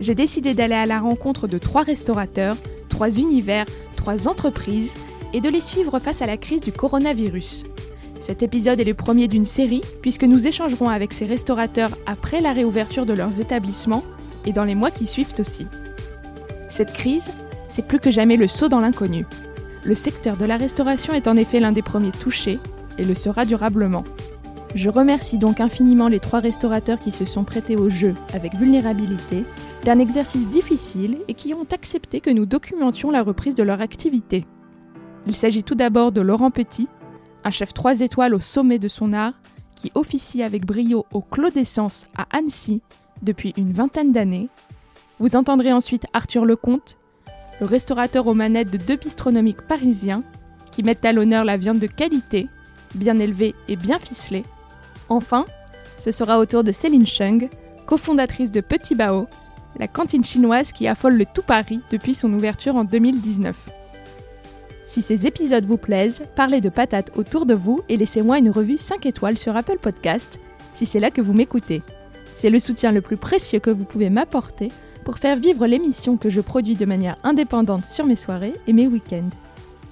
J'ai décidé d'aller à la rencontre de trois restaurateurs, trois univers, trois entreprises et de les suivre face à la crise du coronavirus. Cet épisode est le premier d'une série puisque nous échangerons avec ces restaurateurs après la réouverture de leurs établissements et dans les mois qui suivent aussi. Cette crise, c'est plus que jamais le saut dans l'inconnu. Le secteur de la restauration est en effet l'un des premiers touchés et le sera durablement. Je remercie donc infiniment les trois restaurateurs qui se sont prêtés au jeu avec vulnérabilité d'un exercice difficile et qui ont accepté que nous documentions la reprise de leur activité. Il s'agit tout d'abord de Laurent Petit, un chef 3 étoiles au sommet de son art, qui officie avec brio au Clos d'Essence à Annecy depuis une vingtaine d'années. Vous entendrez ensuite Arthur Lecomte, le restaurateur aux manettes de deux bistronomiques parisiens qui mettent à l'honneur la viande de qualité, bien élevée et bien ficelée. Enfin, ce sera au tour de Céline Chung, cofondatrice de Petit Bao, la cantine chinoise qui affole le tout Paris depuis son ouverture en 2019. Si ces épisodes vous plaisent, parlez de patates autour de vous et laissez-moi une revue 5 étoiles sur Apple Podcast si c'est là que vous m'écoutez. C'est le soutien le plus précieux que vous pouvez m'apporter pour faire vivre l'émission que je produis de manière indépendante sur mes soirées et mes week-ends.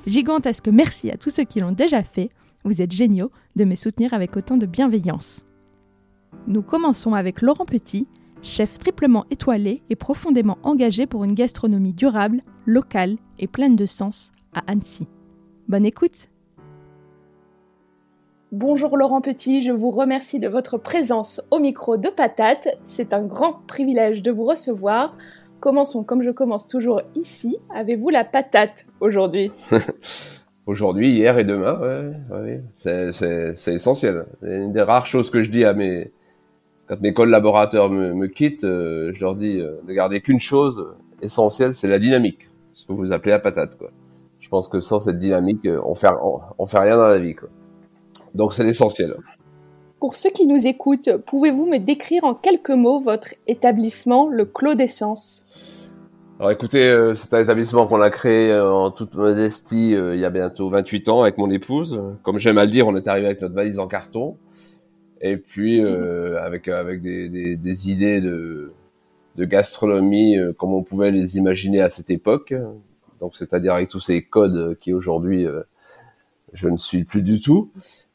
Gigantesque merci à tous ceux qui l'ont déjà fait, vous êtes géniaux de me soutenir avec autant de bienveillance. Nous commençons avec Laurent Petit, chef triplement étoilé et profondément engagé pour une gastronomie durable, locale et pleine de sens à Annecy. Bonne écoute Bonjour Laurent Petit, je vous remercie de votre présence au micro de Patate. C'est un grand privilège de vous recevoir. Commençons comme je commence toujours ici. Avez-vous la patate aujourd'hui? Aujourd'hui, hier et demain, ouais, c'est essentiel. C'est une des rares choses que je dis à mes quand mes collaborateurs me, me quittent, euh, je leur dis euh, de garder qu'une chose essentielle, c'est la dynamique, ce que vous appelez la patate, quoi. Je pense que sans cette dynamique, euh, on fait on, fait rien dans la vie, quoi. Donc c'est l'essentiel. Pour ceux qui nous écoutent, pouvez-vous me décrire en quelques mots votre établissement, le Clos d'Essence alors écoutez, euh, c'est un établissement qu'on a créé en toute modestie il y a bientôt 28 ans avec mon épouse. Comme j'aime à le dire, on est arrivé avec notre valise en carton et puis avec avec des, des, des, idées de, de gastronomie comme on pouvait les imaginer à cette époque. Donc c'est-à-dire avec tous ces codes qui aujourd'hui je ne suis plus du tout.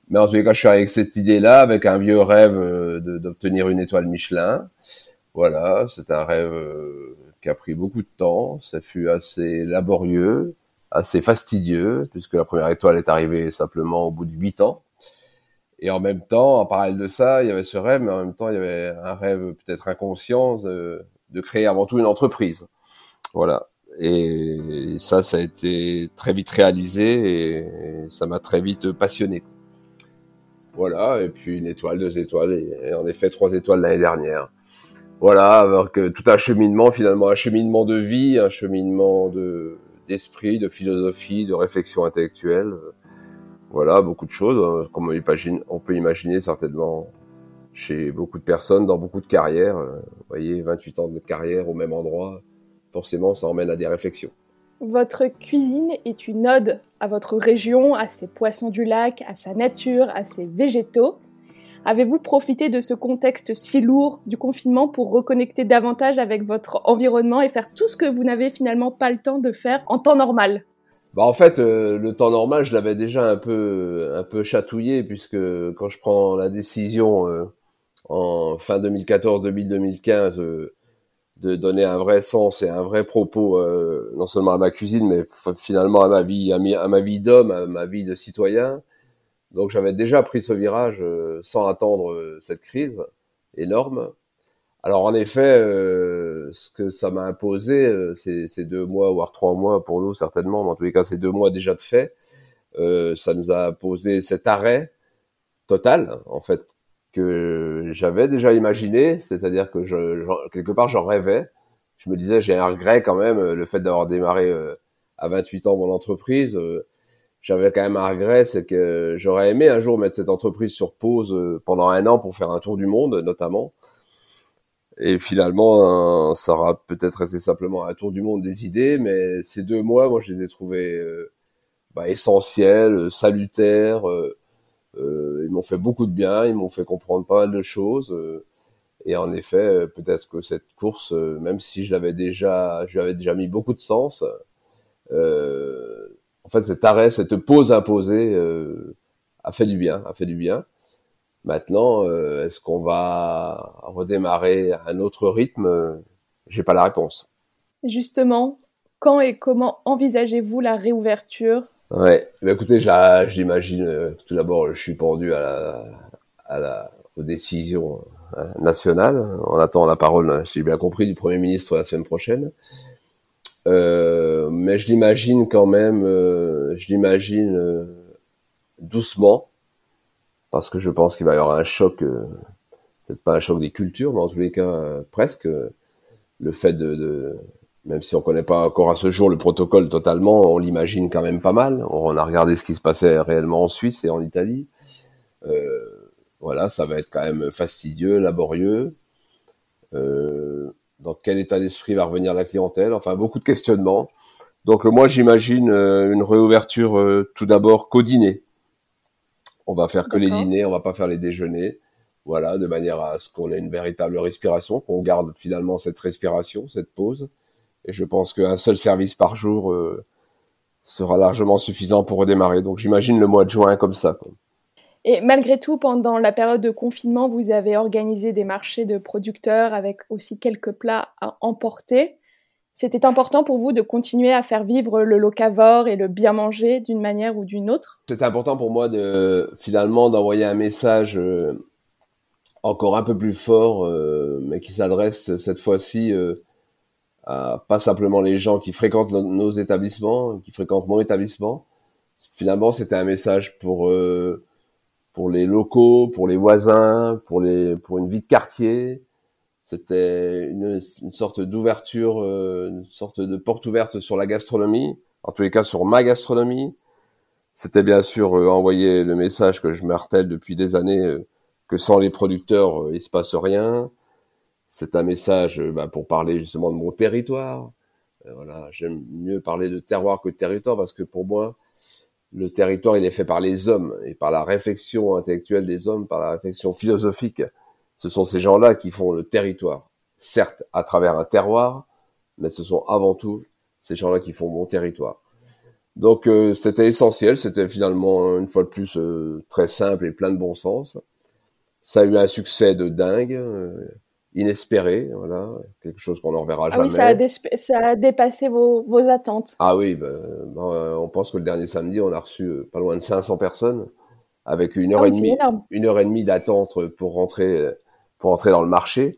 Mais en tout cas, je suis avec cette idée-là, avec un vieux rêve d'obtenir une étoile Michelin. Voilà, c'est un rêve qui a pris beaucoup de temps. Ça fut assez laborieux, assez fastidieux, puisque la première étoile est arrivée simplement au bout de huit ans. Et en même temps, en parallèle de ça, il y avait ce rêve, mais en même temps, il y avait un rêve peut-être inconscient de, de, créer avant tout une entreprise. Voilà. Et ça, ça a été très vite réalisé et ça m'a très vite passionné. Voilà. Et puis une étoile, deux étoiles, et en effet trois étoiles l'année dernière voilà, avec tout un cheminement finalement, un cheminement de vie, un cheminement de d'esprit, de philosophie, de réflexion intellectuelle. Voilà, beaucoup de choses, hein, comme peut imaginer certainement chez beaucoup de personnes, dans beaucoup de carrières. Vous voyez, 28 ans de carrière au même endroit, forcément, ça emmène à des réflexions. Votre cuisine est une ode à votre région, à ses poissons du lac, à sa nature, à ses végétaux. Avez-vous profité de ce contexte si lourd du confinement pour reconnecter davantage avec votre environnement et faire tout ce que vous n'avez finalement pas le temps de faire en temps normal? Bah en fait, euh, le temps normal, je l'avais déjà un peu, un peu chatouillé puisque quand je prends la décision euh, en fin 2014, 2015 euh, de donner un vrai sens et un vrai propos euh, non seulement à ma cuisine mais finalement à ma vie à, ma vie d'homme à ma vie de citoyen. Donc j'avais déjà pris ce virage euh, sans attendre euh, cette crise énorme alors en effet ce que ça m'a imposé ces, deux mois voire trois mois pour nous certainement mais en tous les cas ces deux mois déjà de fait ça nous a posé cet arrêt total en fait que j'avais déjà imaginé, c'est-à-dire que je, quelque part j'en rêvais. Je me disais j'ai un regret quand même le fait d'avoir démarré euh, à 28 ans mon entreprise. Euh, j'avais quand même un regret, c'est que j'aurais aimé un jour mettre cette entreprise sur pause euh, pendant un an pour faire un tour du monde notamment. Et finalement, ça aura peut-être resté simplement un tour du monde des idées, mais ces deux mois, moi, je les ai trouvés bah, essentiels, salutaires. Euh, ils m'ont fait beaucoup de bien, ils m'ont fait comprendre pas mal de choses. Euh, et en effet, euh, peut-être que cette course, même si je l'avais déjà, je lui avais déjà mis beaucoup de sens, en fait, cet arrêt, cette pause imposée a fait du bien, a fait du bien. Maintenant, est-ce qu'on va redémarrer à un autre rythme? J'ai pas la réponse. Justement, quand et comment envisagez-vous la réouverture? Ouais, mais écoutez, j'imagine, euh, tout d'abord, je suis pendu à la, à la, aux décisions euh, nationales. On attend la parole, j'ai bien compris, du Premier ministre la semaine prochaine. Euh, mais je l'imagine quand même, euh, je l'imagine euh, doucement, parce que je pense qu'il va y avoir un choc, peut-être pas un choc des cultures, mais en tous les cas presque, le fait de, même si on connaît pas encore à ce jour le protocole totalement, on l'imagine quand même pas mal. On a regardé ce qui se passait réellement en Suisse et en Italie. Euh, voilà, ça va être quand même fastidieux, laborieux. Euh, dans quel état d'esprit va revenir la clientèle? Enfin, beaucoup de questionnements. Donc moi, j'imagine euh, une réouverture euh, tout d'abord qu'au. On va faire que les dîners, on va pas faire les déjeuners. Voilà, de manière à ce qu'on ait une véritable respiration, qu'on garde finalement cette respiration, cette pause. Et je pense qu'un seul service par jour euh, sera largement suffisant pour redémarrer. Donc j'imagine le mois de juin comme ça. Et malgré tout, pendant la période de confinement, vous avez organisé des marchés de producteurs avec aussi quelques plats à emporter. C'était important pour vous de continuer à faire vivre le locavore et le bien manger d'une manière ou d'une autre? C'était important pour moi de finalement d'envoyer un message euh, encore un peu plus fort, euh, mais qui s'adresse cette fois-ci pas simplement les gens qui fréquentent nos établissements, qui fréquentent mon établissement. Finalement, c'était un message pour euh, pour les locaux, pour les voisins, pour les pour une vie de quartier. C'était une, sorte d'ouverture, euh, une sorte de porte ouverte sur la gastronomie, en tous les cas sur ma gastronomie. C'était bien sûr euh, envoyer le message que je martèle depuis des années que sans les producteurs, il se passe rien c'est un message euh, bah, pour parler justement de mon territoire. Euh, voilà, j'aime mieux parler de terroir que de territoire parce que pour moi, le territoire, il est fait par les hommes et par la réflexion intellectuelle des hommes, par la réflexion philosophique. Ce sont ces gens-là qui font le territoire. Certes, à travers un terroir, mais ce sont avant tout ces gens-là qui font mon territoire. Donc euh, c'était essentiel, c'était finalement une fois de plus très simple et plein de bon sens. Ça a eu un succès de dingue inespéré, voilà, quelque chose qu'on ne reverra ah Oui, ça a, ça a dépassé vos, vos, attentes. Ah oui, ben, ben, on pense que le dernier samedi, on a reçu euh, pas loin de 500 personnes avec une heure ah et demie, une heure et demie d'attente pour rentrer, pour rentrer dans le marché.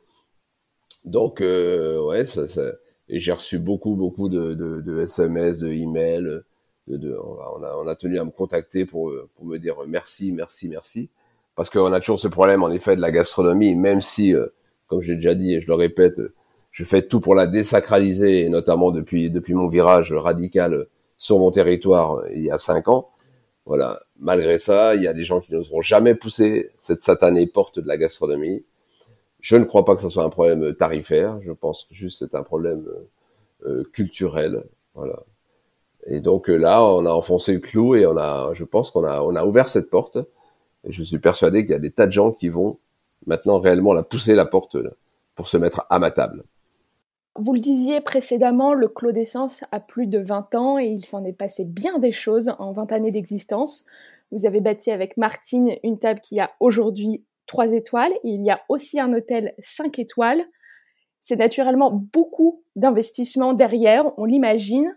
Donc, euh, ouais, ça, ça, et j'ai reçu beaucoup, beaucoup de, de, de SMS, de emails. De, de, on, a, on a tenu à me contacter pour, pour me dire merci, merci, merci. Parce qu'on a toujours ce problème, en effet, de la gastronomie, même si euh, comme j'ai déjà dit et je le répète, je fais tout pour la désacraliser, et notamment depuis depuis mon virage radical sur mon territoire il y a cinq ans. Voilà. Malgré ça, il y a des gens qui n'oseront jamais pousser cette satanée porte de la gastronomie. Je ne crois pas que ce soit un problème tarifaire. Je pense que juste c'est un problème euh, culturel. Voilà. Et donc là, on a enfoncé le clou et on a, je pense qu'on a, on a ouvert cette porte. Et je suis persuadé qu'il y a des tas de gens qui vont maintenant réellement la pousser la porte pour se mettre à ma table. Vous le disiez précédemment, le Clos d'Essence a plus de 20 ans et il s'en est passé bien des choses en 20 années d'existence. Vous avez bâti avec Martine une table qui a aujourd'hui 3 étoiles. il y a aussi un hôtel 5 étoiles. c'est naturellement beaucoup d'investissements derrière, on l'imagine.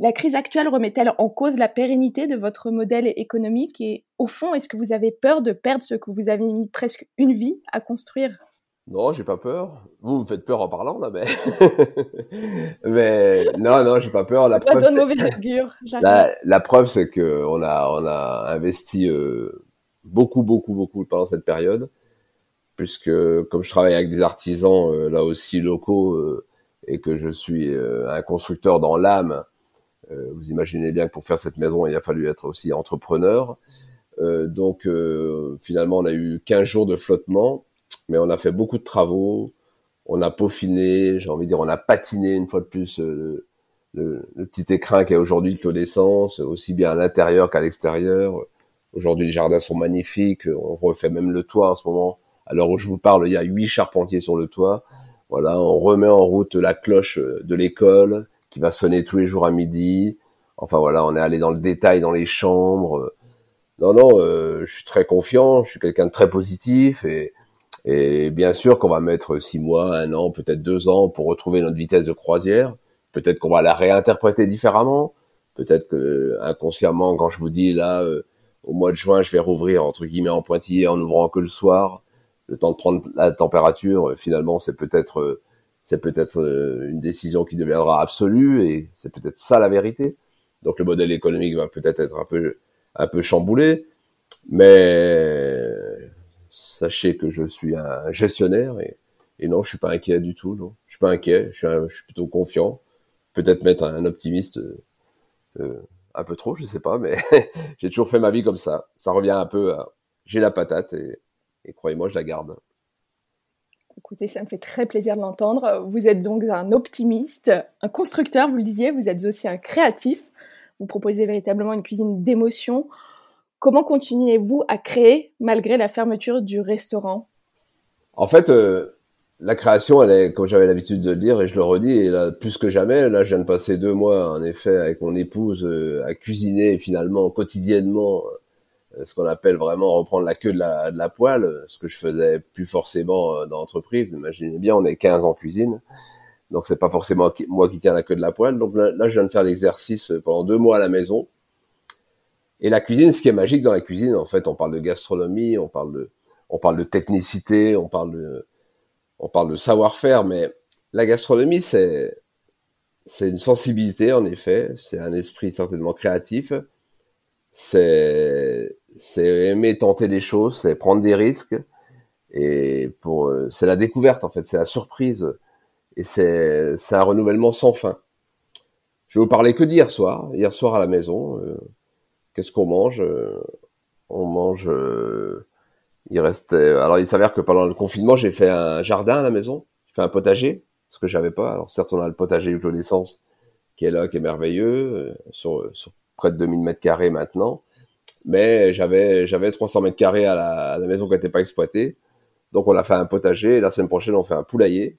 La crise actuelle remet-elle en cause la pérennité de votre modèle économique et au fond, est-ce que vous avez peur de perdre ce que vous avez mis presque une vie à construire? Non, j'ai pas peur. Vous me faites peur en parlant là, mais mais non, non, j'ai pas peur. La preuve, de mauvaise augure. La, la, preuve, c'est que on a on a investi euh, beaucoup, beaucoup, beaucoup pendant cette période puisque comme je travaille avec des artisans euh, là aussi locaux euh, et que je suis euh, un constructeur dans l'âme, vous imaginez bien que pour faire cette maison, il a fallu être aussi entrepreneur. donc finalement, on a eu 15 jours de flottement, mais on a fait beaucoup de travaux, on a peaufiné, j'ai envie de dire, on a patiné une fois de plus le, petit écrin qui est aujourd'hui de d'essence, aussi bien à l'intérieur qu'à l'extérieur. Aujourd'hui, les jardins sont magnifiques, on refait même le toit en ce moment à l'heure où je vous parle, il y a huit charpentiers sur le toit. Voilà, on remet en route la cloche de l'école qui va sonner tous les jours à midi. Enfin voilà, on est allé dans le détail dans les chambres. Non, non, euh, je suis très confiant, je suis quelqu'un de très positif et, et bien sûr qu'on va mettre six mois, un an, peut-être deux ans pour retrouver notre vitesse de croisière. Peut-être qu'on va la réinterpréter différemment. Peut-être que inconsciemment, quand je vous dis là, euh, au mois de juin, je vais rouvrir entre guillemets en pointillé en ouvrant que le soir le temps de prendre la température, euh, finalement, c'est peut-être euh, c'est peut-être euh, une décision qui deviendra absolue et c'est peut-être ça la vérité. Donc le modèle économique va peut-être être un peu un peu chamboulé, mais sachez que je suis un gestionnaire et, et non, je suis pas inquiet du tout. Non, je suis pas inquiet. Je suis, je suis plutôt confiant. Peut-être mettre un optimiste euh, un peu trop, je sais pas, mais j'ai toujours fait ma vie comme ça. Ça revient un peu à j'ai la patate et et croyez-moi, je la garde. Écoutez, ça me fait très plaisir de l'entendre. Vous êtes donc un optimiste, un constructeur, vous le disiez, vous êtes aussi un créatif. Vous proposez véritablement une cuisine d'émotion. Comment continuez-vous à créer malgré la fermeture du restaurant? En fait, euh, la création, elle est, comme j'avais l'habitude de le dire, et je le redis, et là, plus que jamais, là, je viens de passer deux mois, en effet, avec mon épouse, euh, à cuisiner finalement quotidiennement euh, ce qu'on appelle vraiment reprendre la queue de la, de la poêle, euh, ce que je faisais plus forcément euh, dans l'entreprise. Imaginez bien, on est 15 en cuisine, donc c'est pas forcément moi qui tiens la queue de la poêle. Donc là, je viens de faire l'exercice pendant deux mois à la maison. Et la cuisine, ce qui est magique dans la cuisine, en fait, on parle de gastronomie, on parle de, on parle de technicité, on parle de, on parle de savoir-faire, mais la gastronomie, c'est, c'est une sensibilité, en effet, c'est un esprit certainement créatif, c'est c'est aimer tenter des choses, c'est prendre des risques et pour euh, c'est la découverte en fait, c'est la surprise et c'est c'est un renouvellement sans fin. Je vais vous parler que d'hier soir, hier soir à la maison. Euh, qu'est-ce qu'on mange? Euh, On mange. Il restait. Alors il s'avère que pendant le confinement, j'ai fait un jardin à la maison. J'ai fait un potager, ce que j'avais pas. Alors certes, on a le potager du Clos qui est là, qui est merveilleux, sur, sur près de 2000 mètres carrés maintenant mais j'avais j'avais 300 mètres carrés à la, à la maison qui n'était pas exploitée. Donc on a fait un potager. Et la semaine prochaine, on fait un poulailler.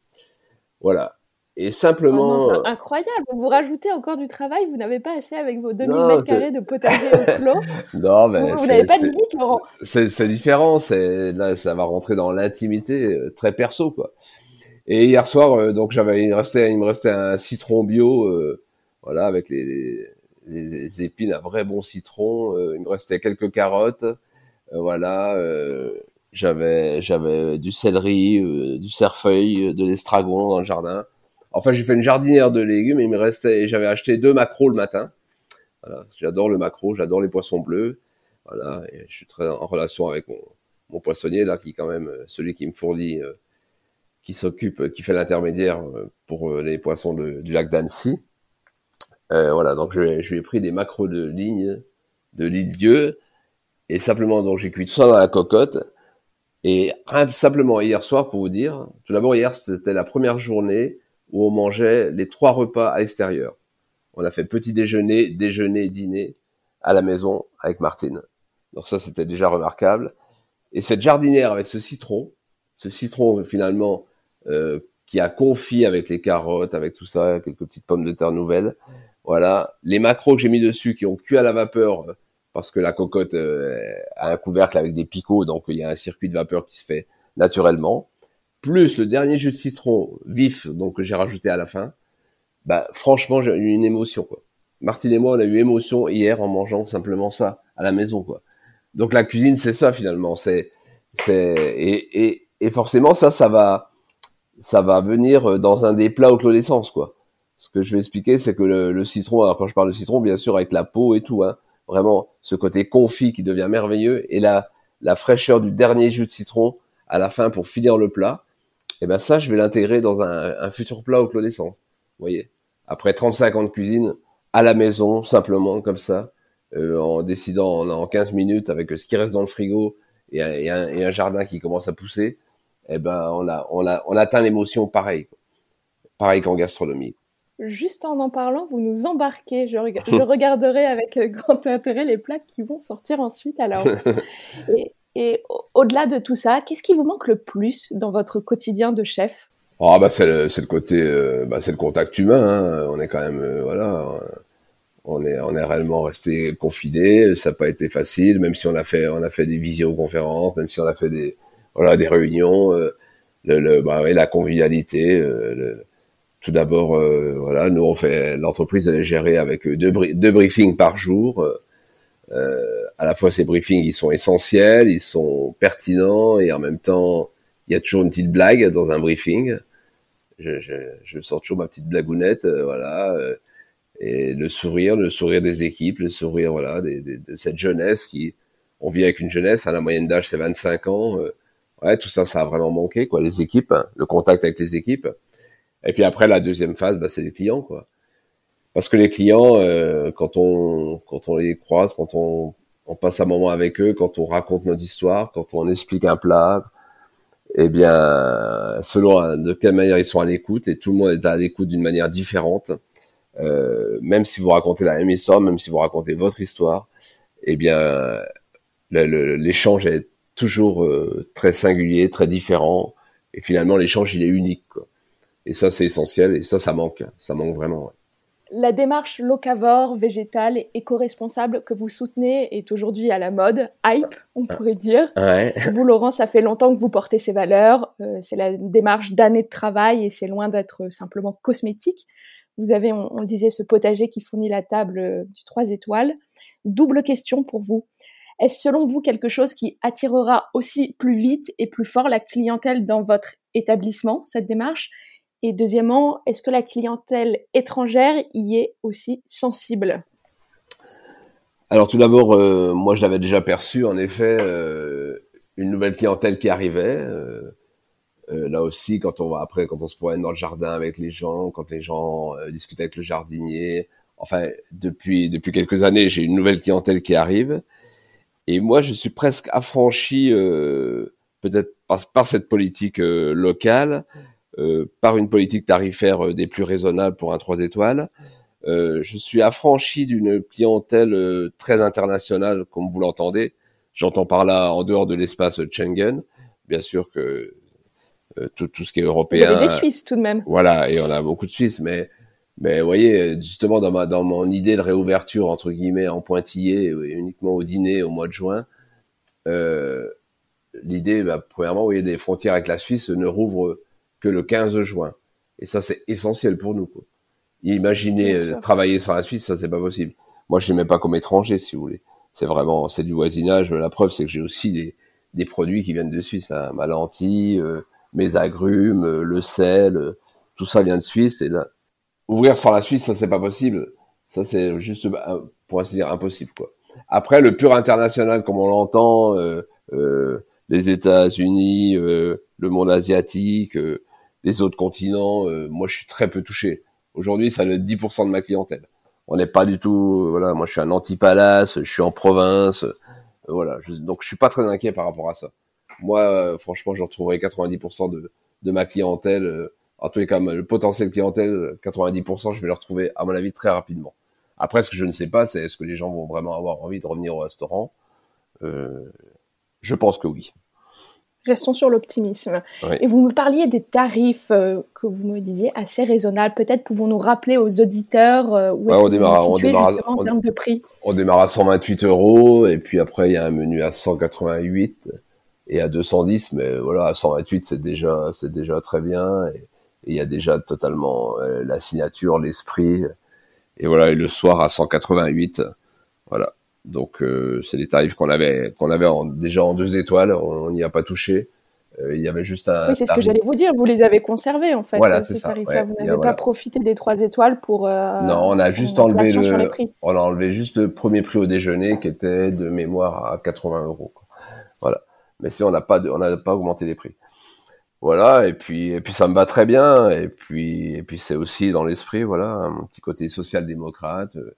Voilà. Et simplement. Oh c'est incroyable. Vous rajoutez encore du travail. Vous n'avez pas assez avec vos 2000 mètres carrés de potager au clos. non, mais vous n'avez pas de limite, Laurent. C'est différent. C'est là, ça va rentrer dans l'intimité euh, très perso, quoi. Et hier soir, euh, donc j'avais, il, restait, il me restait un citron bio, euh, voilà, avec les, les, épines, un vrai bon citron. Euh, il me restait quelques carottes. Euh, voilà. Euh, j'avais j'avais du céleri, du cerfeuil, de l'estragon dans le jardin. Enfin, j'ai fait une jardinière de légumes. Il me restait, j'avais acheté deux macros le matin. Voilà, j'adore le macro, j'adore les poissons bleus. Voilà, je suis très en relation avec mon, poissonnier là, qui est quand même celui qui me fournit, qui s'occupe, qui fait l'intermédiaire pour les poissons du lac d'Annecy. Euh, voilà, donc je, lui ai pris des macros de ligne, de ligne Dieu, et simplement donc j'ai cuit ça dans la cocotte. Et simplement hier soir, pour vous dire, tout d'abord hier c'était la première journée où on mangeait les trois repas à l'extérieur. On a fait petit déjeuner, déjeuner, dîner à la maison avec Martine. Donc ça c'était déjà remarquable. Et cette jardinière avec ce citron, ce citron finalement euh, qui a confit avec les carottes, avec tout ça, quelques petites pommes de terre nouvelles, voilà, les macros que j'ai mis dessus qui ont cuit à la vapeur parce que la cocotte euh, a un couvercle avec des picots, donc il y a un circuit de vapeur qui se fait naturellement. Plus le dernier jus de citron vif, donc que j'ai rajouté à la fin, bah franchement j'ai eu une émotion quoi. Martine et moi on a eu émotion hier en mangeant simplement ça à la maison quoi. Donc la cuisine c'est ça finalement, c'est c'est et, et, et forcément ça ça va ça va venir dans un des plats au clos d'essence quoi. Ce que je vais expliquer c'est que le, le, citron, alors quand je parle de citron bien sûr avec la peau et tout, hein, vraiment ce côté confit qui devient merveilleux et la la fraîcheur du dernier jus de citron à la fin pour finir le plat, et eh ben ça je vais l'intégrer dans un, un futur plat au clos. Vous voyez après 35 ans de cuisine, à la maison, simplement comme ça, euh, en décidant en, en, 15 minutes avec ce qui reste dans le frigo et un, et un, et un jardin qui commence à pousser, eh ben on a on a on atteint l'émotion pareil, pareil qu'en gastronomie. Juste en en parlant, vous nous embarquez. Je, je regarderai avec grand intérêt les plats qui vont sortir ensuite. Alors, et, et au-delà de tout ça, qu'est-ce qui vous manque le plus dans votre quotidien de chef? Ah bah c'est le, côté, euh, bah c'est le contact humain. Hein. On est quand même, euh, voilà, on est, on est réellement resté confiné. Ça n'a pas été facile, même si on a fait, on a fait des visioconférences, même si on a fait des, voilà, des réunions. Euh, le, le bah, la convivialité. Le, tout d'abord, voilà, nous on fait, l'entreprise elle est gérée avec deux briefings par jour. À la fois ces briefings ils sont essentiels, ils sont pertinents et en même temps il y a toujours une petite blague dans un briefing. Je, je, je sors toujours ma petite blagounette, euh, voilà, euh, et le sourire, le sourire des équipes, le sourire, voilà, de cette jeunesse qui, on vit avec une jeunesse, à la moyenne d'âge c'est 25 ans, euh, ouais, tout ça, ça a vraiment manqué, quoi, les équipes, hein, le contact avec les équipes. Et puis après, la deuxième phase, bah, c'est les clients, quoi. Parce que les clients, quand on quand on les croise, quand on, on passe un moment avec eux, quand on raconte notre histoire, quand on explique un plat, eh bien, selon de quelle manière ils sont à l'écoute, et tout le monde est à l'écoute d'une manière différente, euh, même si vous racontez la même histoire, même si vous racontez votre histoire, eh bien, l'échange est toujours euh, très singulier, très différent, et finalement, l'échange, il est unique. Quoi. Et ça, c'est essentiel, et ça, ça manque, ça manque vraiment. Ouais la démarche locavore, végétale et éco-responsable que vous soutenez est aujourd'hui à la mode, hype, on pourrait dire. Vous, Laurent, ça fait longtemps que vous portez ces valeurs. Euh, c'est la démarche d'années de travail et c'est loin d'être simplement cosmétique. Vous avez, on, le disait, ce potager qui fournit la table euh, du 3 étoiles. Double question pour vous. Est-ce selon vous quelque chose qui attirera aussi plus vite et plus fort la clientèle dans votre établissement, cette démarche? Et deuxièmement, est-ce que la clientèle étrangère y est aussi sensible? Alors tout d'abord, euh, moi je l'avais déjà perçu, en effet, euh, une nouvelle clientèle qui arrivait. Euh, là aussi, quand on va après, quand on se promène dans le jardin avec les gens, quand les gens discutent avec le jardinier, enfin depuis depuis quelques années, j'ai une nouvelle clientèle qui arrive. Et moi, je suis presque affranchi, peut-être par, cette politique locale, par une politique tarifaire euh, des plus raisonnables pour un 3 étoiles. Euh, je suis affranchi d'une clientèle très internationale, comme vous l'entendez. J'entends par là en dehors de l'espace Schengen. Bien sûr que tout, tout, ce qui est européen. Vous avez des Suisses tout de même. Voilà, et on a beaucoup de Suisses, mais mais vous voyez, justement dans ma dans mon idée de réouverture entre guillemets en pointillé, uniquement au dîner au mois de juin, euh, l'idée, bah, premièrement, vous voyez, des frontières avec la Suisse ne rouvrent le 15 juin. Et ça, c'est essentiel pour nous. Quoi. Imaginez euh, travailler sur la Suisse, ça, c'est pas possible. Moi, je ne mets pas comme étranger, si vous voulez. C'est vraiment, c'est du voisinage. La preuve, c'est que j'ai aussi des, des produits qui viennent de Suisse. Hein. Ma lentille, euh, mes agrumes, euh, le sel, tout ça vient de Suisse. Et là, ouvrir sur la Suisse, ça, c'est pas possible. Ça, c'est juste, bah, pour ainsi dire, impossible. Quoi. Après, le pur international, comme on l'entend, les États-Unis, le monde asiatique, les autres continents, euh, moi je suis très peu touché. Aujourd'hui, ça être 10% de ma clientèle. On n'est pas du tout, euh, voilà, moi je suis un anti-palace, je suis en province, euh, voilà, donc je suis pas très inquiet par rapport à ça. Moi, franchement, je retrouverai 90% de, de ma clientèle, en tous les cas, le potentiel clientèle, 90%, je vais le retrouver, à mon avis, très rapidement. Après, ce que je ne sais pas, c'est est-ce que les gens vont vraiment avoir envie de revenir au restaurant? Je pense que oui. Restons sur l'optimisme. Et vous me parliez des tarifs euh, que vous me disiez assez raisonnables. Peut-être pouvons-nous rappeler aux auditeurs euh, où est-ce on démarre, on démarre, en termes de prix? On démarre à 128 euros et puis après il y a un menu à 188 et à 210, mais voilà, à 128, c'est déjà, c'est déjà très bien. Et il y a déjà totalement euh, la signature, l'esprit. Et voilà, et le soir à 188, voilà. Donc euh, c'est les tarifs qu'on avait, qu'on avait déjà en deux étoiles. On n'y a pas touché. Euh, il y avait juste un. Oui, c'est ce que j'allais vous dire. Vous les avez conservés en fait. Voilà, c'est ça. Vous n'avez pas profité des trois étoiles pour. non, on a juste enlevé le. On a enlevé juste le premier prix au déjeuner qui était de mémoire à 80 euros. Voilà. Mais si on n'a pas, on n'a pas augmenté les prix. Voilà. Et puis, et puis ça me va très bien. Et puis, et puis c'est aussi dans l'esprit, voilà, un petit côté social-démocrate, euh, euh,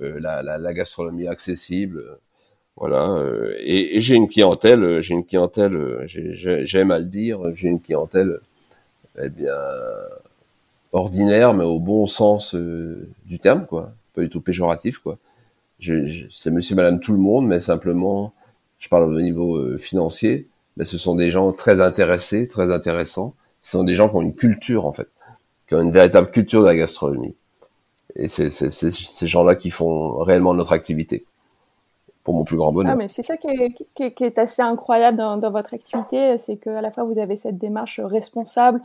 la, la, la, gastronomie accessible. Voilà, euh, et, et j'ai une clientèle, j'ai une clientèle, j'aime à le dire, j'ai une clientèle, eh bien, ordinaire, mais au bon sens du terme, quoi, pas du tout péjoratif, quoi. c'est Monsieur, Madame, tout le monde, mais simplement je parle au niveau euh, financier, mais ce sont des gens très intéressés, très intéressants. Ce sont des gens qui ont une culture en fait, qui ont une véritable culture de la gastronomie. Et c'est ces gens-là qui font réellement notre activité, pour mon plus grand bonheur. Ah, mais c'est ça qui est, qui, est, assez incroyable dans, dans votre activité, c'est qu'à la fois vous avez cette démarche responsable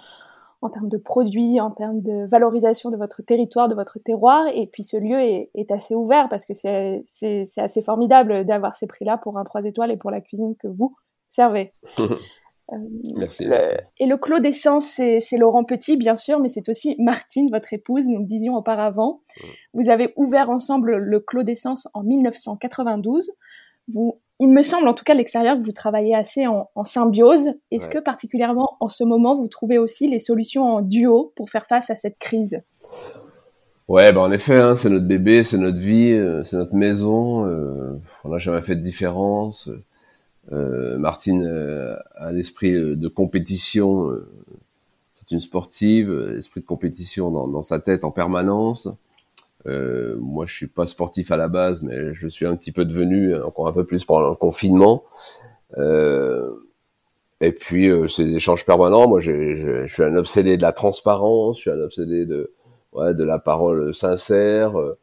en termes de produits, en termes de valorisation de votre territoire, de votre terroir. Et puis ce lieu est, assez ouvert parce que c'est assez formidable d'avoir ces prix-là pour un 3 étoiles et pour la cuisine que vous servez. Euh, Merci. et le clos d'essence, c'est Laurent Petit, bien sûr, mais c'est aussi Martine, votre épouse, nous le disions auparavant. Mm. Vous avez ouvert ensemble le clos d'essence en 1992. Vous il me semble, en tout cas, l'extérieur, vous travaillez assez en, symbiose. Est-ce que particulièrement en ce moment, vous trouvez aussi les solutions en duo pour faire face à cette crise? Ouais, bah en effet, hein, c'est notre bébé, c'est notre vie, euh, c'est notre maison. Euh, on n'a jamais fait de différence. Euh, Martine a l'esprit de compétition. c'est une sportive, l'esprit de compétition dans, dans, sa tête en permanence. Euh, moi, je suis pas sportif à la base, mais je suis un petit peu devenu, encore un peu plus pendant le confinement. Euh, et puis, euh, c'est des échanges permanents. Moi, je suis un obsédé de la transparence, je suis un obsédé de, ouais, de la parole sincère. Euh,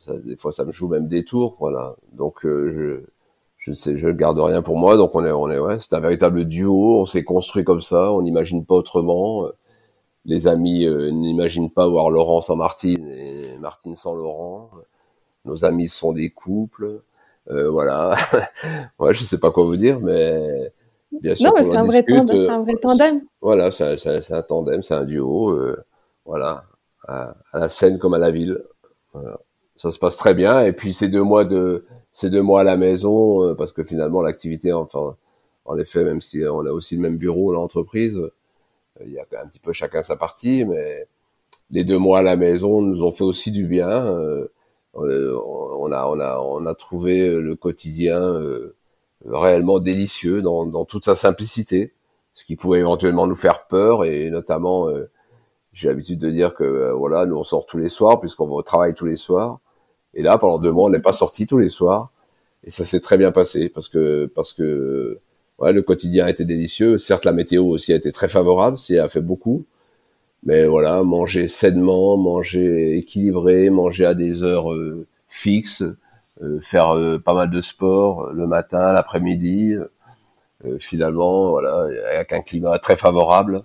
ça, des fois, ça me joue même des tours, voilà. Donc, euh, je, je sais, je garde rien pour moi. Donc, on est, on est, ouais, c'est un véritable duo. On s'est construit comme ça. On n'imagine pas autrement les amis euh, n'imaginent pas voir Laurent sans Martine et Martine sans Laurent. Nos amis sont des couples. Euh, voilà. ouais, je sais pas quoi vous dire, mais bien sûr. Non, mais c'est un, vrai tandem, un vrai tandem. Voilà, c'est un tandem, c'est un duo. Euh, voilà, à, la scène comme à la ville. Voilà. Ça se passe très bien. Et puis ces deux mois de ces deux mois à la maison, euh, parce que finalement l'activité, enfin, en effet, même si on a aussi le même bureau, l'entreprise, il y a un petit peu chacun sa partie, mais les deux mois à la maison nous ont fait aussi du bien. Euh, on a, on a, on a trouvé le quotidien euh, réellement délicieux dans, dans, toute sa simplicité, ce qui pouvait éventuellement nous faire peur et notamment, euh, j'ai l'habitude de dire que voilà, nous on sort tous les soirs puisqu'on va au travail tous les soirs. Et là, pendant deux mois, on n'est pas sorti tous les soirs. Et ça s'est très bien passé parce que parce que ouais, le quotidien a été délicieux. Certes, la météo aussi a été très favorable, s'il a fait beaucoup. Mais voilà, manger sainement, manger équilibré, manger à des heures euh, fixes, euh, faire euh, pas mal de sport le matin, l'après-midi. finalement, voilà, avec un climat très favorable.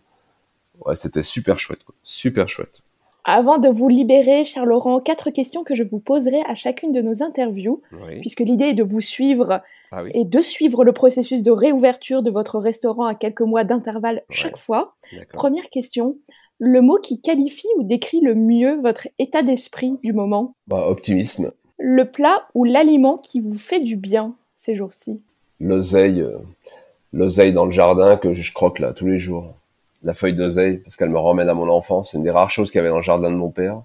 Ouais, c'était super chouette, quoi. super chouette. Avant de vous libérer, cher Laurent, quatre questions que je vous poserai à chacune de nos interviews, puisque l'idée est de vous suivre ah et de suivre le processus de réouverture de votre restaurant à quelques mois d'intervalle chaque fois. Première question, le mot qui qualifie ou décrit le mieux votre état d'esprit du moment? Bah, Optimisme. Le plat ou l'aliment qui vous fait du bien ces jours-ci? L'oseille, euh, l'oseille dans le jardin que je croque là tous les jours la feuille d'oseille parce qu'elle me ramène à mon enfance. C'est une des rares choses qu'il y avait dans le jardin de mon père.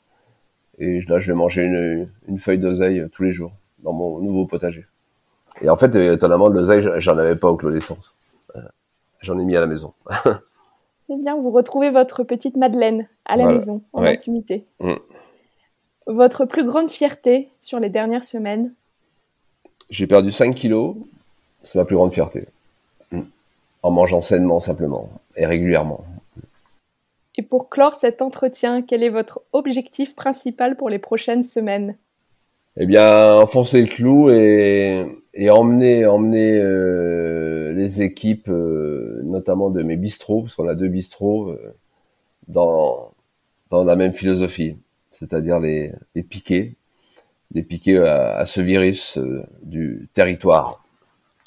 Et là, je vais manger une, une feuille d'oseille tous les jours dans mon nouveau potager. Et en fait, étonnamment, de l'oseille, j'en avais pas au clos d'essence. J'en ai mis à la maison. C'est bien, vous retrouvez votre petite Madeleine à la maison, en intimité. Mm. Votre plus grande fierté sur les dernières semaines? J'ai perdu 5 kilos. C'est ma plus grande fierté. Mm. En mangeant sainement, simplement et régulièrement. Et pour clore cet entretien, quel est votre objectif principal pour les prochaines semaines? Eh bien, enfoncer le clou et, et emmener, emmener euh, les équipes, notamment de mes bistrots, parce qu'on a deux bistrots, dans, dans la même philosophie, c'est-à-dire les, les piquer, les piquer à, ce virus du territoire.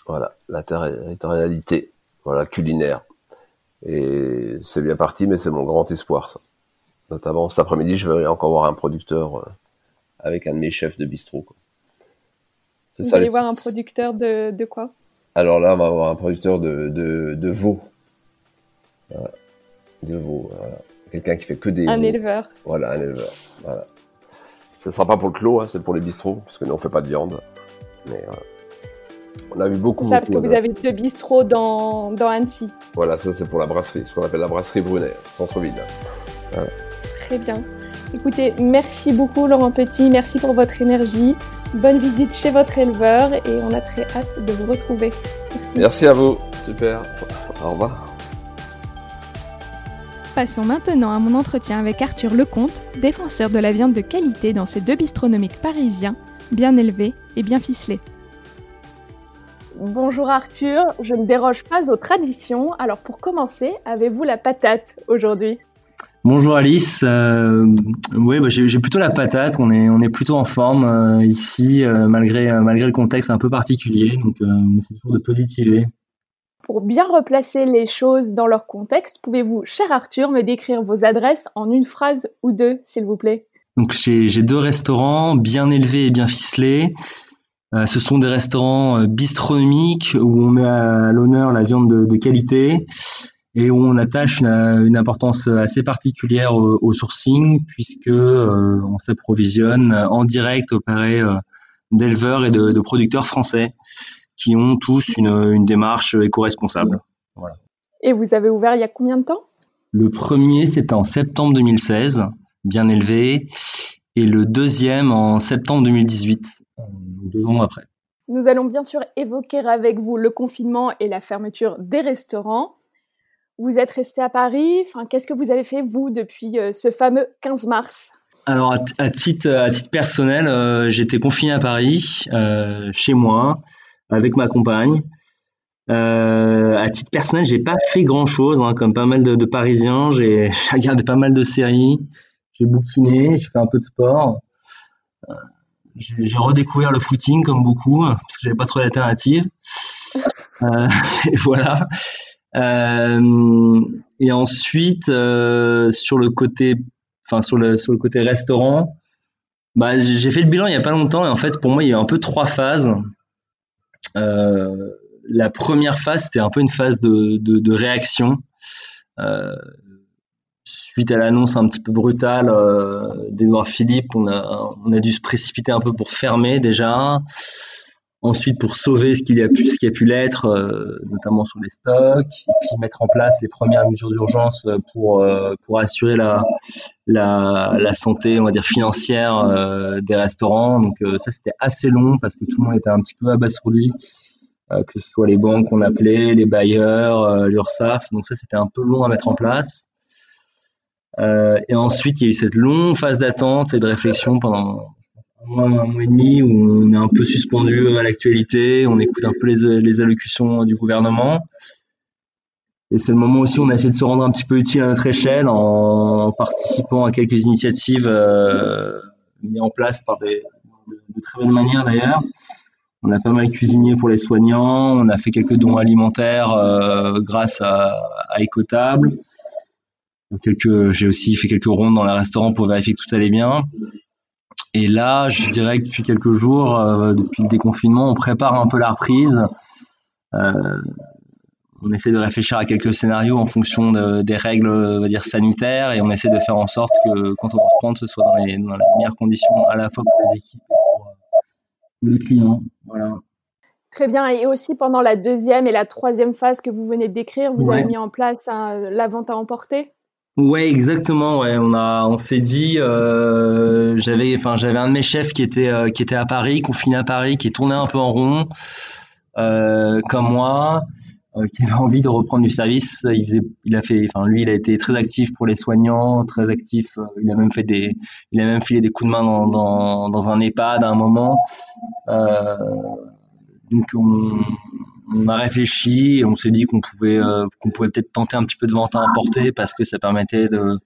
Voilà, la territorialité, voilà, culinaire. Et c'est bien parti, mais c'est mon grand espoir, ça. Notamment cet après-midi, je vais encore voir un producteur euh, avec un de mes chefs de bistrot. Quoi. Vous allez voir un producteur de, de, quoi? Alors là, on va avoir un producteur de, de, de veaux. De veaux, voilà. Quelqu'un qui fait que des. Un éleveur. Voilà, un éleveur. Voilà. Ça sera pas pour le clos, hein, c'est pour les bistrots, parce que nous on fait pas de viande. Mais voilà. On a vu beaucoup. Ça, parce que vous avez deux bistrots dans, dans Annecy. Voilà, ça c'est pour la brasserie, ce qu'on appelle la brasserie Brunet, centre-ville. Très bien. Écoutez, merci beaucoup Laurent Petit, merci pour votre énergie. Bonne visite chez votre éleveur et on a très hâte de vous retrouver. Merci. Merci à vous. Super. Au revoir. Passons maintenant à mon entretien avec Arthur Lecomte, défenseur de la viande de qualité dans ces deux bistronomiques parisiens, bien élevés et bien ficelés. Bonjour Arthur, je ne déroge pas aux traditions, alors pour commencer, avez-vous la patate aujourd'hui? Bonjour Alice, euh, oui bah, j'ai plutôt la patate, on est, on est plutôt en forme euh, ici euh, malgré, malgré le contexte un peu particulier, donc on essaie toujours de positiver. Pour bien replacer les choses dans leur contexte, pouvez-vous, cher Arthur, me décrire vos adresses en une phrase ou deux, s'il vous plaît? Donc j'ai deux restaurants bien élevés et bien ficelés. Euh, ce sont des restaurants euh, bistronomiques où on met à l'honneur la viande de, qualité et où on attache une, importance assez particulière au, sourcing puisque euh, on s'approvisionne en direct auprès d'éleveurs et de, producteurs français qui ont tous une, démarche éco-responsable. Et vous avez ouvert il y a combien de temps? Le premier, c'était en septembre 2016, bien élevé, et le deuxième en septembre 2018 deux ans après. Nous allons bien sûr évoquer avec vous le confinement et la fermeture des restaurants. Vous êtes resté à Paris. Enfin, qu'est-ce que vous avez fait vous depuis euh, ce fameux 15 mars? Alors, à, titre, à titre personnel, euh, j'étais confiné à Paris, euh, chez moi, avec ma compagne. à titre personnel, j'ai pas fait grand chose, hein, comme pas mal de, de Parisiens. J'ai regardé pas mal de séries, j'ai bouquiné, j'ai fait un peu de sport j'ai redécouvert le footing comme beaucoup parce que j'avais pas trop d'alternatives. Euh, et voilà. Euh, et ensuite euh, sur le côté, enfin sur le sur le côté restaurant, bah j'ai fait le bilan il y a pas longtemps et en fait pour moi il y a un peu trois phases. la première phase c'était un peu une phase de de, de réaction. Euh, suite à l'annonce un petit peu brutale euh, d'Edouard Philippe, on a, on a dû se précipiter un peu pour fermer déjà. Ensuite, pour sauver ce qu'il a pu, ce qui a pu l'être, euh, notamment sur les stocks, et puis mettre en place les premières mesures d'urgence pour euh, pour assurer la, la, la santé, on va dire financière euh, des restaurants. Donc ça, c'était assez long parce que tout le monde était un petit peu abasourdi, que ce soit les banques qu'on appelait, les bailleurs, l'URSSAF. Donc ça, c'était un peu long à mettre en place. Euh, et ensuite, il y a eu cette longue phase d'attente et de réflexion pendant un mois, un mois et demi où on est un peu suspendu à l'actualité, on écoute un peu les, les allocutions du gouvernement. Et c'est le moment aussi où on a essayé de se rendre un petit peu utile à notre échelle en participant à quelques initiatives euh, mises en place par des, de, très belles manières d'ailleurs. On a pas mal cuisiné pour les soignants, on a fait quelques dons alimentaires euh, grâce à, à Ecotable quelques, j'ai aussi fait quelques rondes dans le restaurant pour vérifier que tout allait bien. Et là, je dirais que depuis quelques jours, euh, depuis le déconfinement, on prépare un peu la reprise. Euh, on essaie de réfléchir à quelques scénarios en fonction des règles, on va dire sanitaires, et on essaie de faire en sorte que quand on va reprendre, ce soit dans les, dans les meilleures conditions à la fois pour les équipes et pour, euh, les clients. Voilà. Très bien. Et aussi pendant la deuxième et la troisième phase que vous venez de décrire, vous avez mis en place la vente à emporter? Ouais, exactement. Ouais, on a, on s'est dit, euh, j'avais, enfin, j'avais un de mes chefs qui était, euh, qui était à Paris, confiné à Paris, qui tournait un peu en rond, euh, comme moi, qui avait envie de reprendre du service. Il faisait, il a fait, enfin, lui, il a été très actif pour les soignants, très actif. il a même fait des, il a même filé des coups de main dans, dans, dans un EHPAD à un moment. donc on on a réfléchi et on s'est dit qu'on pouvait, qu'on pouvait peut-être tenter un petit peu de vente à emporter parce que ça permettait de,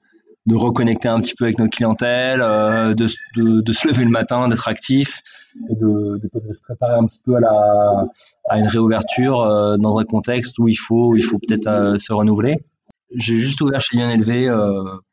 de reconnecter un petit peu avec notre clientèle, euh, de, de, de, se lever le matin, d'être actif, et de, de, se préparer un petit peu à, la, à une réouverture euh, dans un contexte où il faut, il faut peut-être euh, se renouveler. J'ai juste ouvert chez Bien Élevé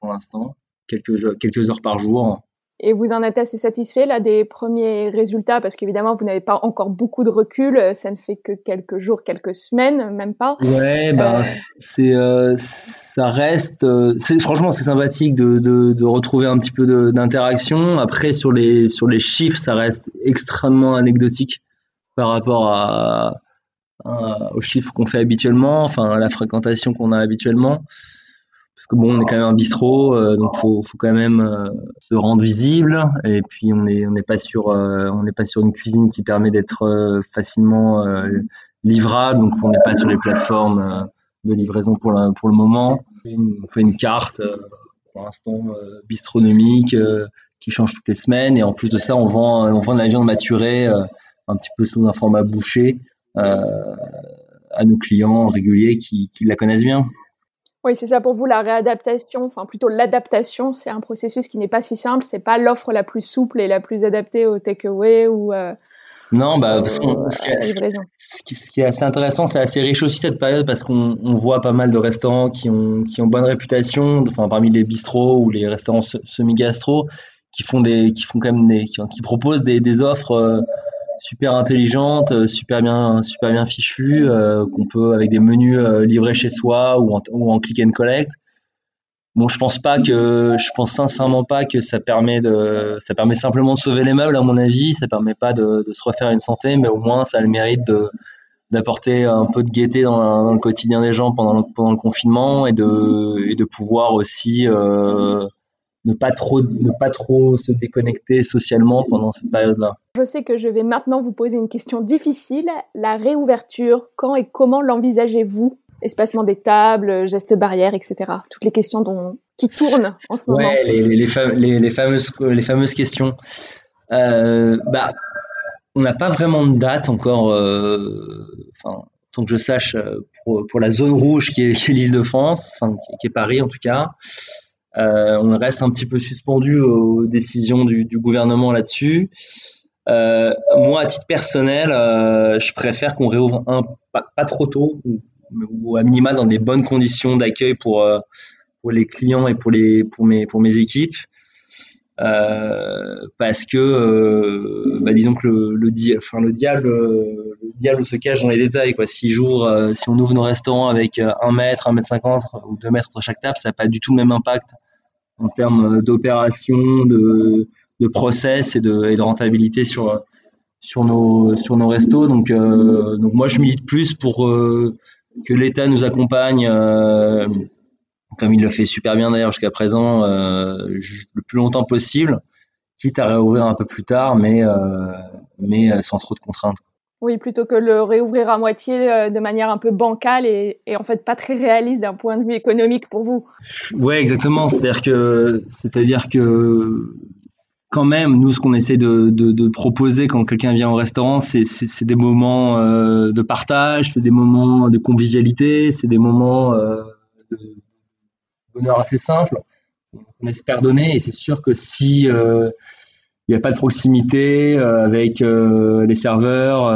pour l'instant, quelques, quelques heures par jour. Et vous en êtes assez satisfait là des premiers résultats? Parce qu'évidemment vous n'avez pas encore beaucoup de recul, ça ne fait que quelques jours, quelques semaines, même pas. Ouais, ben euh... c'est euh, ça reste, euh, c'est franchement c'est sympathique de, de, de, retrouver un petit peu d'interaction. Après sur les sur les chiffres, ça reste extrêmement anecdotique par rapport à, à aux chiffres qu'on fait habituellement, enfin à la fréquentation qu'on a habituellement parce que bon, on est quand même un bistrot, euh, donc faut, faut quand même euh, se rendre visible. Et puis on n'est on n'est pas sur euh, on n'est pas sur une cuisine qui permet d'être facilement livrable, donc on n'est pas sur les plateformes de livraison pour pour le moment. On fait une carte pour l'instant bistronomique qui change toutes les semaines, et en plus de ça, on vend on vend de la viande maturée un petit peu sous un format bouché à nos clients réguliers qui, qui la connaissent bien. Oui, c'est ça pour vous, la réadaptation, enfin plutôt l'adaptation, c'est un processus qui n'est pas si simple, c'est pas l'offre la plus souple et la plus adaptée au takeaway ou euh, non, bah, parce ce, qui est, assez intéressant, c'est assez riche aussi cette période parce qu'on voit pas mal de restaurants qui ont, qui ont bonne réputation, enfin, parmi les bistrots ou les restaurants semi-gastro, qui font des, qui font quand même des, qui, proposent des, des offres euh, super intelligente, euh, super bien, super bien fichue, euh, qu'on peut avec des menus euh, livrés chez soi ou en, click and collect. Bon, je pense pas que, je pense sincèrement pas que ça permet de, ça permet simplement de sauver les meubles à mon avis. Ça permet pas de, se refaire une santé, mais au moins ça a le mérite d'apporter un peu de gaieté dans, le quotidien des gens pendant le, confinement et de, pouvoir aussi ne pas trop ne pas trop se déconnecter socialement pendant cette période-là. Je sais que je vais maintenant vous poser une question difficile. La réouverture, quand et comment l'envisagez-vous? Espacement des tables, gestes barrières, etc. Toutes les questions dont, qui tournent en ce moment. Les, les, les, fameuses, les fameuses questions. Euh, bah, on n'a pas vraiment de date encore, euh, enfin, tant que je sache, euh, pour, pour la zone rouge qui est, est l'île de France, enfin, qui est Paris en tout cas. Euh, on reste un petit peu suspendu aux décisions du, du gouvernement là-dessus. Euh, moi, à titre personnel, euh, je préfère qu'on réouvre un pas, pas, trop tôt ou, ou, à minima dans des bonnes conditions d'accueil pour pour les clients et pour les pour mes pour mes équipes. Euh, parce que euh, bah, disons que le, le, enfin, le diable le diable se cache dans les détails quoi si jour si on ouvre nos restaurants avec un mètre un mètre cinquante ou deux mètres entre chaque table ça n'a pas du tout le même impact en termes d'opération de process et de, rentabilité sur sur nos sur nos restos. Donc euh, donc moi je milite plus pour euh, que l'État nous accompagne euh, comme il le fait super bien d'ailleurs jusqu'à présent le plus longtemps possible, quitte à réouvrir un peu plus tard, mais mais sans trop de contraintes. Oui, plutôt que le réouvrir à moitié de manière un peu bancale et, en fait pas très réaliste d'un point de vue économique pour vous. Ouais, exactement. C'est-à-dire que, c'est-à-dire que quand même, nous, ce qu'on essaie de, proposer quand quelqu'un vient au restaurant, c'est des moments euh, de partage, c'est des moments de convivialité, c'est des moments euh, de bonheur assez simple. On espère donner, et c'est sûr que si euh, il n'y a pas de proximité euh, avec euh, les serveurs,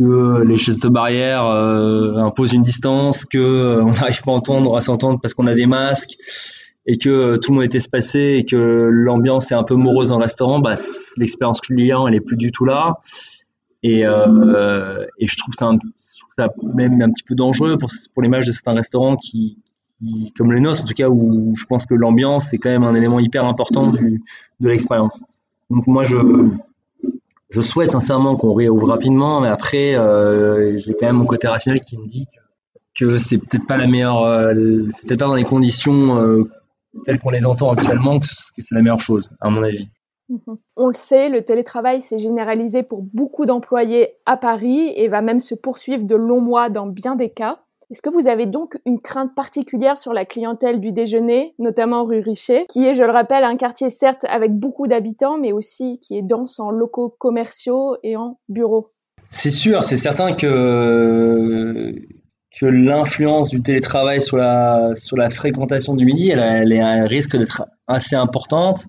que les gestes de barrière imposent une distance, que on n'arrive pas à entendre, à s'entendre parce qu'on a des masques et que euh, tout le monde est espacé et que l'ambiance est un peu morose dans le restaurant, bah, l'expérience client elle est plus du tout là. Et, euh, et je trouve ça, un, ça même un petit peu dangereux pour, pour l'image de certains restaurants qui, comme les nôtres en tout cas, où je pense que l'ambiance est quand même un élément hyper important de l'expérience. Donc moi je souhaite sincèrement qu'on réouvre rapidement, mais après euh, j'ai quand même mon côté rationnel qui me dit que, que c'est peut-être pas la meilleure, euh, c'est peut-être pas dans les conditions euh, tels qu'on les entend actuellement que c'est la meilleure chose, à mon avis. Mhm. On le sait, le télétravail s'est généralisé pour beaucoup d'employés à Paris et va même se poursuivre de longs mois dans bien des cas. Est-ce que vous avez donc une crainte particulière sur la clientèle du déjeuner, notamment rue Richer, qui est, je le rappelle, un quartier certes avec beaucoup d'habitants, mais aussi qui est dense en locaux commerciaux et en bureaux? C'est sûr, c'est certain que que l'influence du télétravail sur la sur la fréquentation du midi, elle, elle, elle risque d'être assez importante.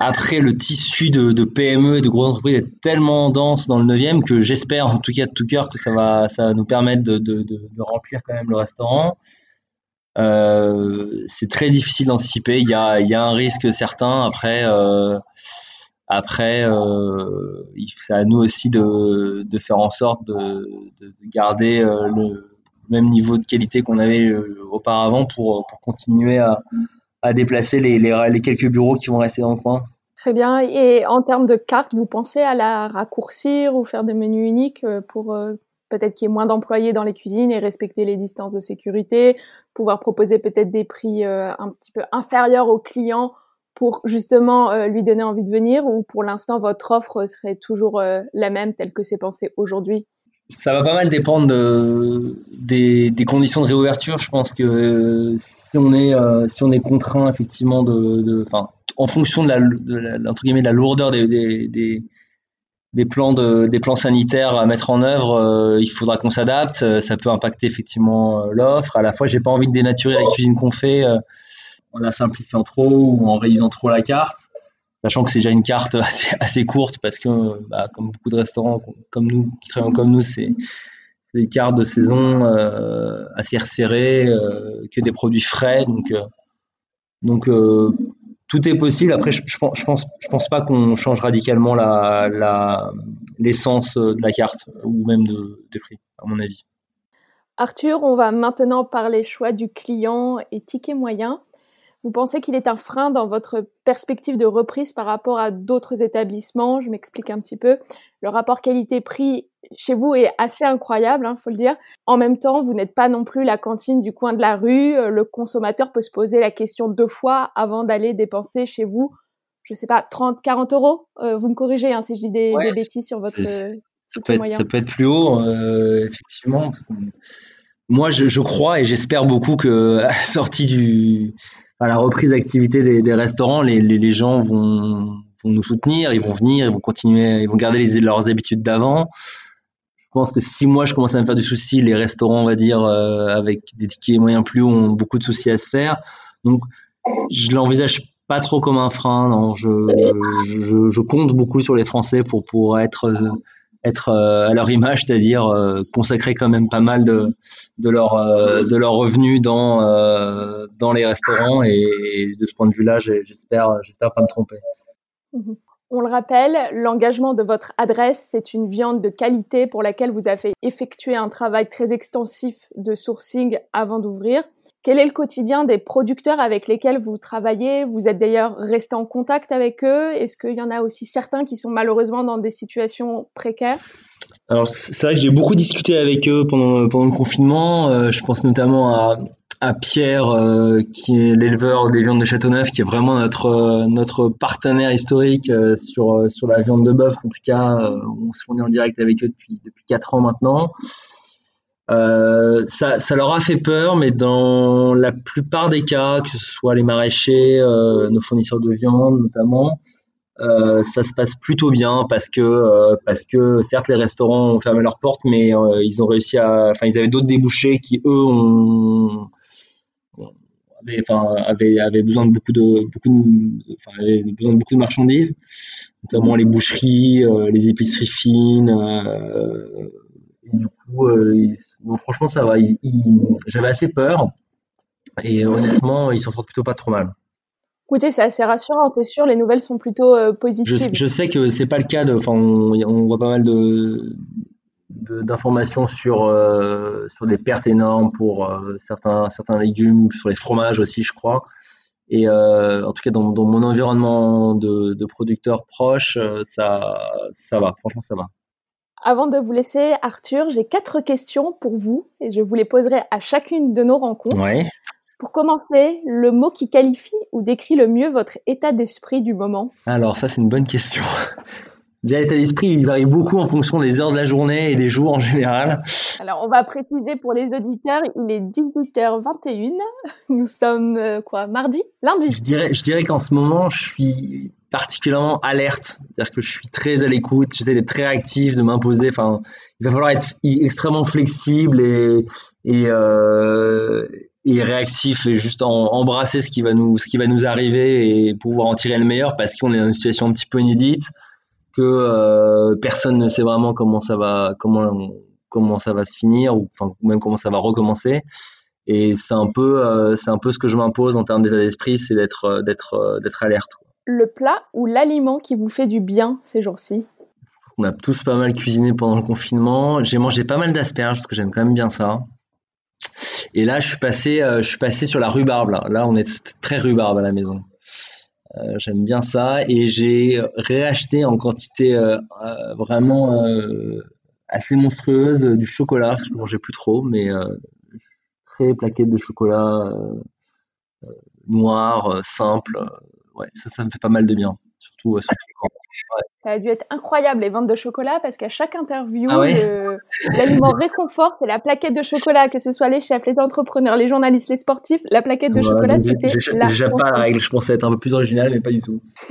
Après, le tissu de, de, PME et de grosses entreprises est tellement dense dans le 9e que j'espère, en tout cas de tout cœur, que ça va, ça va nous permettre de, de, de remplir quand même le restaurant. Euh, c'est très difficile d'anticiper. Il y a, y a un risque certain. Après, euh, après, euh, c'est à nous aussi de, de faire en sorte de, de garder euh, le même niveau de qualité qu'on avait euh, auparavant pour, pour continuer à, à déplacer les, quelques bureaux qui vont rester dans le coin. Très bien. Et en termes de carte, vous pensez à la raccourcir ou faire des menus uniques euh, pour euh, peut-être qu'il y ait moins d'employés dans les cuisines et respecter les distances de sécurité, pouvoir proposer peut-être des prix euh, un petit peu inférieurs aux clients pour justement lui donner envie de venir ou pour l'instant votre offre serait toujours la même telle que c'est pensé aujourd'hui? Ça va pas mal dépendre de, des, des, conditions de réouverture. Je pense que euh, si on est euh, si on est contraint effectivement de, enfin, en fonction de la, de la, entre guillemets de la lourdeur des, des, des, plans de des plans sanitaires à mettre en œuvre, euh, il faudra qu'on s'adapte. Ça peut impacter effectivement l'offre. À la fois, j'ai pas envie de dénaturer la cuisine qu'on fait en la simplifiant trop ou en réduisant trop la carte sachant que c'est déjà une carte assez, courte parce que, bah, comme beaucoup de restaurants comme nous, qui travaillent comme nous, c'est des cartes de saison euh, assez resserrées, euh, que des produits frais. Donc, euh, donc tout est possible. Après, je, je, pense, je pense, je pense pas qu'on change radicalement la, la, l'essence de la carte ou même de, des prix, à mon avis. Arthur, on va maintenant parler choix du client et ticket moyen. Vous pensez qu'il est un frein dans votre perspective de reprise par rapport à d'autres établissements? Je m'explique un petit peu. Le rapport qualité-prix chez vous est assez incroyable, il hein, faut le dire. En même temps, vous n'êtes pas non plus la cantine du coin de la rue. Le consommateur peut se poser la question deux fois avant d'aller dépenser chez vous, je sais pas, 30, 40 euros? Euh, vous me corrigez hein, si je dis des, des bêtises sur votre ça peut, être, ça peut être plus haut, euh, effectivement. Parce moi, je, je crois et j'espère beaucoup que à la sortie du à la reprise d'activité des, restaurants, les, gens vont, nous soutenir, ils vont venir, ils vont continuer, ils vont garder leurs habitudes d'avant. Je pense que si moi je commence à me faire du souci, les restaurants, on va dire, euh, avec des tickets moyens plus hauts, ont beaucoup de soucis à se faire. Donc, je l'envisage pas trop comme un frein. Non, je, je, compte beaucoup sur les Français pour pour être être euh, à leur image, c'est-à-dire euh, consacrer quand même pas mal de, leur euh, leurs revenus dans dans les restaurants et, de ce point de vue-là, j'espère j'espère pas me tromper. On le rappelle, l'engagement de votre adresse, c'est une viande de qualité pour laquelle vous avez effectué un travail très extensif de sourcing avant d'ouvrir. Quel est le quotidien des producteurs avec lesquels vous travaillez? Vous êtes d'ailleurs resté en contact avec eux Est-ce qu'il y en a aussi certains qui sont malheureusement dans des situations précaires? Alors c'est vrai que j'ai beaucoup discuté avec eux pendant, le confinement. Euh, je pense notamment à, Pierre, euh, qui est l'éleveur des viandes de Châteauneuf, qui est vraiment notre, euh, partenaire historique sur, la viande de bœuf. En tout cas, on se fournit en direct avec eux depuis, depuis 4 ans maintenant. Euh, ça, ça, leur a fait peur, mais dans la plupart des cas, que ce soit les maraîchers, euh, nos fournisseurs de viande notamment, euh, ça se passe plutôt bien parce que euh, parce que certes les restaurants ont fermé leurs portes, mais euh, ils ont réussi à, enfin ils avaient d'autres débouchés qui eux ont avaient, enfin, avaient, avaient besoin de beaucoup de beaucoup de, enfin, avaient besoin de beaucoup de marchandises, notamment les boucheries, les épiceries fines du coup, euh, franchement, ça va. J'avais assez peur. Et honnêtement, ils s'en sortent plutôt pas trop mal. Écoutez, c'est assez rassurant, c'est sûr, les nouvelles sont plutôt euh, positives. Je, sais que c'est pas le cas. Enfin, on, voit pas mal de d'informations sur euh, sur des pertes énormes pour certains certains légumes, sur les fromages aussi, je crois. Et en tout cas, dans, dans mon environnement de, de producteurs proches, ça ça va. Franchement, ça va. Avant de vous laisser, Arthur, j'ai quatre questions pour vous et je vous les poserai à chacune de nos rencontres. Pour commencer, le mot qui qualifie ou décrit le mieux votre état d'esprit du moment? Alors ça, c'est une bonne question. L'état d'esprit, il varie beaucoup en fonction des heures de la journée et des jours en général. Alors, on va préciser pour les auditeurs, il est 18h21. Nous sommes euh, quoi Mardi Lundi? Je dirais, je dirais qu'en ce moment, je suis particulièrement alerte. C'est-à-dire que je suis très à l'écoute, j'essaie d'être très actif, de m'imposer. Enfin, il va falloir être extrêmement flexible et, et, euh, et réactif et juste embrasser ce qui va nous ce qui va nous arriver et pouvoir en tirer le meilleur parce qu'on est dans une situation un petit peu inédite que euh, personne ne sait vraiment comment ça va comment comment ça va se finir ou enfin même comment ça va recommencer. Et c'est un peu euh, c'est un peu ce que je m'impose en termes d'état d'esprit c'est d'être euh, d'être d'être alerte. Le plat ou l'aliment qui vous fait du bien ces jours-ci? On a tous pas mal cuisiné pendant le confinement. J'ai mangé pas mal d'asperges parce que j'aime quand même bien ça. Et là, je suis passé, euh, je suis passé sur la rhubarbe. Là, là on est très rhubarbe à la maison. Euh, j'aime bien ça et j'ai réacheté en quantité euh, vraiment assez monstrueuse du chocolat. Je mangeais plus trop, mais très plaquette de chocolat noir, simple. ouais, ça, ça me fait pas mal de bien, surtout, surtout ça a dû être incroyable les ventes de chocolat parce qu'à chaque interview, ah l'aliment réconfort, c'est la plaquette de chocolat, que ce soit les chefs, les entrepreneurs, les journalistes, les sportifs, la plaquette de chocolat, c'était la. Déjà pas la règle, je pensais être un peu plus original, mais pas du tout.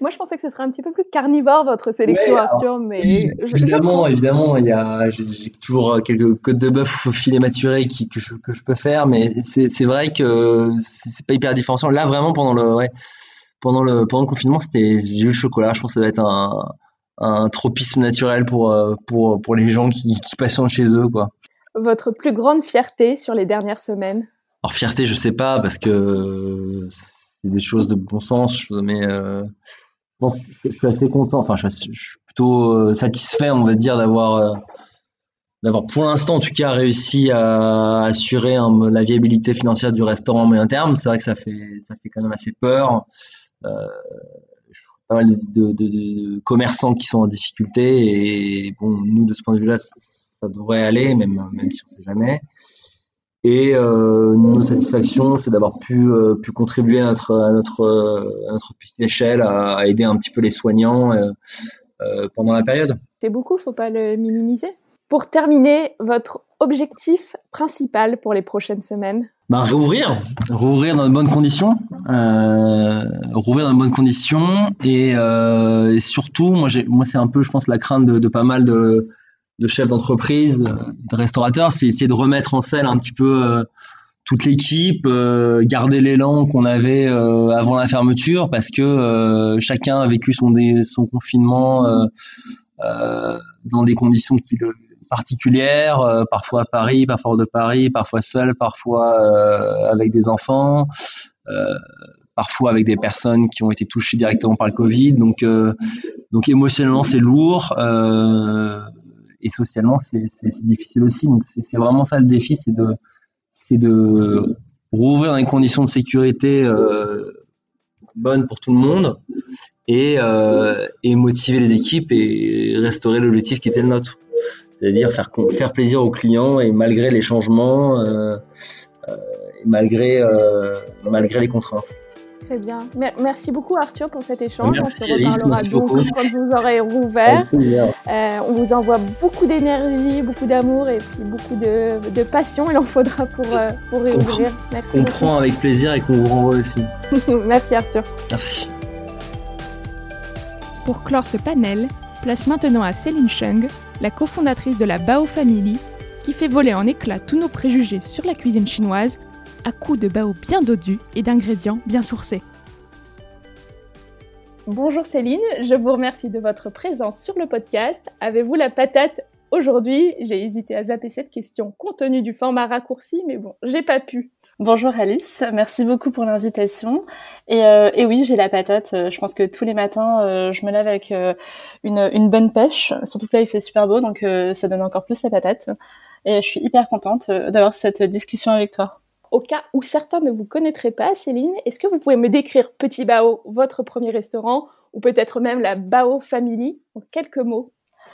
Moi, je pensais que ce serait un petit peu plus carnivore votre sélection, Arthur, mais évidemment, évidemment, il y a, j'ai toujours quelques côtes de bœuf filet maturé qui, que, je, que je peux faire, mais c'est vrai que c'est pas hyper différenciant. Là, vraiment, pendant le, ouais, pendant le pendant le confinement, c'était j'ai eu le chocolat. Je pense que ça va être un, un tropisme naturel pour euh, pour pour les gens qui, qui patientent chez eux, quoi. Votre plus grande fierté sur les dernières semaines? Alors fierté, je sais pas parce que c'est des choses de bon sens, mais euh, bon, je suis assez content. Enfin, je, suis plutôt euh, satisfait, on va dire, d'avoir d'avoir pour l'instant en tout cas réussi à assurer la viabilité financière du restaurant moyen terme. C'est vrai que ça fait ça fait quand même assez peur. Euh, pas mal de, commerçants qui sont en difficulté et bon nous de ce point de vue-là ça devrait aller même même si on sait jamais. Et euh, nos satisfactions c'est d'avoir pu euh, pu contribuer à notre à notre à notre petite échelle à, aider un petit peu les soignants pendant la période. C'est beaucoup faut pas le minimiser pour terminer votre objectif principal pour les prochaines semaines? Bah, rouvrir, rouvrir dans de bonnes conditions, euh, rouvrir dans de bonnes conditions. Et, euh, et surtout, moi, moi, c'est un peu, je pense, la crainte de, de pas mal de, de chefs d'entreprise, de restaurateurs, c'est essayer de remettre en scène un petit peu euh, toute l'équipe, euh, garder l'élan qu'on avait euh, avant la fermeture, parce que chacun a vécu son, son confinement dans des conditions qui le particulières, euh, parfois à Paris, parfois hors de Paris, parfois seul, parfois euh, avec des enfants, euh, parfois avec des personnes qui ont été touchées directement par le Covid. Donc, donc émotionnellement, c'est lourd et socialement, c'est difficile aussi. Donc, c'est vraiment ça le défi, c'est de, c'est de rouvrir dans des conditions de sécurité bonnes pour tout le monde et, et motiver les équipes et restaurer l'objectif qui était le nôtre c'est-à-dire faire, faire plaisir aux clients et malgré les changements, euh, euh, et malgré, euh, malgré les contraintes. Très bien. Merci beaucoup Arthur pour cet échange. on se reparlera donc quand vous aurez rouvert. Euh, on vous envoie beaucoup d'énergie, beaucoup d'amour et beaucoup de, de, passion. Il en faudra pour, pour réouvrir. Merci. On prend avec plaisir et qu'on vous renvoie aussi. Merci Arthur. Merci. Pour clore ce panel, place maintenant à Céline Chung la cofondatrice de la Bao Family, qui fait voler en éclats tous nos préjugés sur la cuisine chinoise à coups de bao bien dodus et d'ingrédients bien sourcés. Bonjour Céline, je vous remercie de votre présence sur le podcast. Avez-vous la patate aujourd'hui? J'ai hésité à zapper cette question compte tenu du format raccourci, mais bon, j'ai pas pu. Bonjour Alice, merci beaucoup pour l'invitation. Et, euh, et, oui, j'ai la patate. Euh, je pense que tous les matins, euh, je me lève avec une, une, bonne pêche. Surtout que là, il fait super beau, donc ça donne encore plus la patate. Et je suis hyper contente d'avoir cette discussion avec toi. Au cas où certains ne vous connaîtraient pas, Céline, est-ce que vous pouvez me décrire Petit Bao, votre premier restaurant, ou peut-être même la Bao Family, en quelques mots?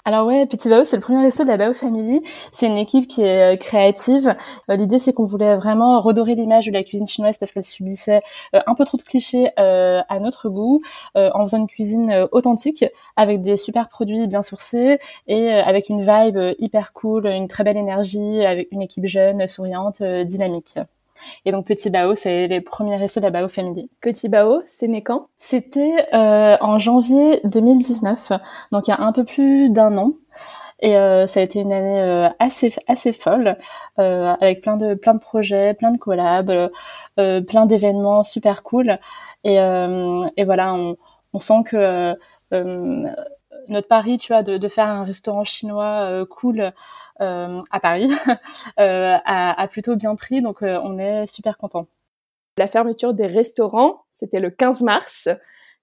Alors ouais, Petit Bao, c'est le premier resto de la Bao Family. C'est une équipe qui est euh, créative. Euh, l'idée, c'est qu'on voulait vraiment redorer l'image de la cuisine chinoise parce qu'elle subissait euh, un peu trop de clichés à notre goût, en faisant une cuisine authentique avec des super produits bien sourcés et avec une vibe hyper cool, une très belle énergie, avec une équipe jeune, souriante, dynamique. Et donc Petit Bao, c'est les premiers restos de la Bao Family. Petit Bao, c'est né quand? C'était euh, en janvier 2019, donc il y a un peu plus d'un an. Et euh, ça a été une année euh, assez assez folle, euh, avec plein de plein de projets, plein de collabs, euh, plein d'événements super cool. Et, et voilà, on, on sent que notre pari, tu vois, de, faire un restaurant chinois euh, cool euh, à Paris, euh, a, a, plutôt bien pris. Donc, on est super content. La fermeture des restaurants, c'était le 15 mars.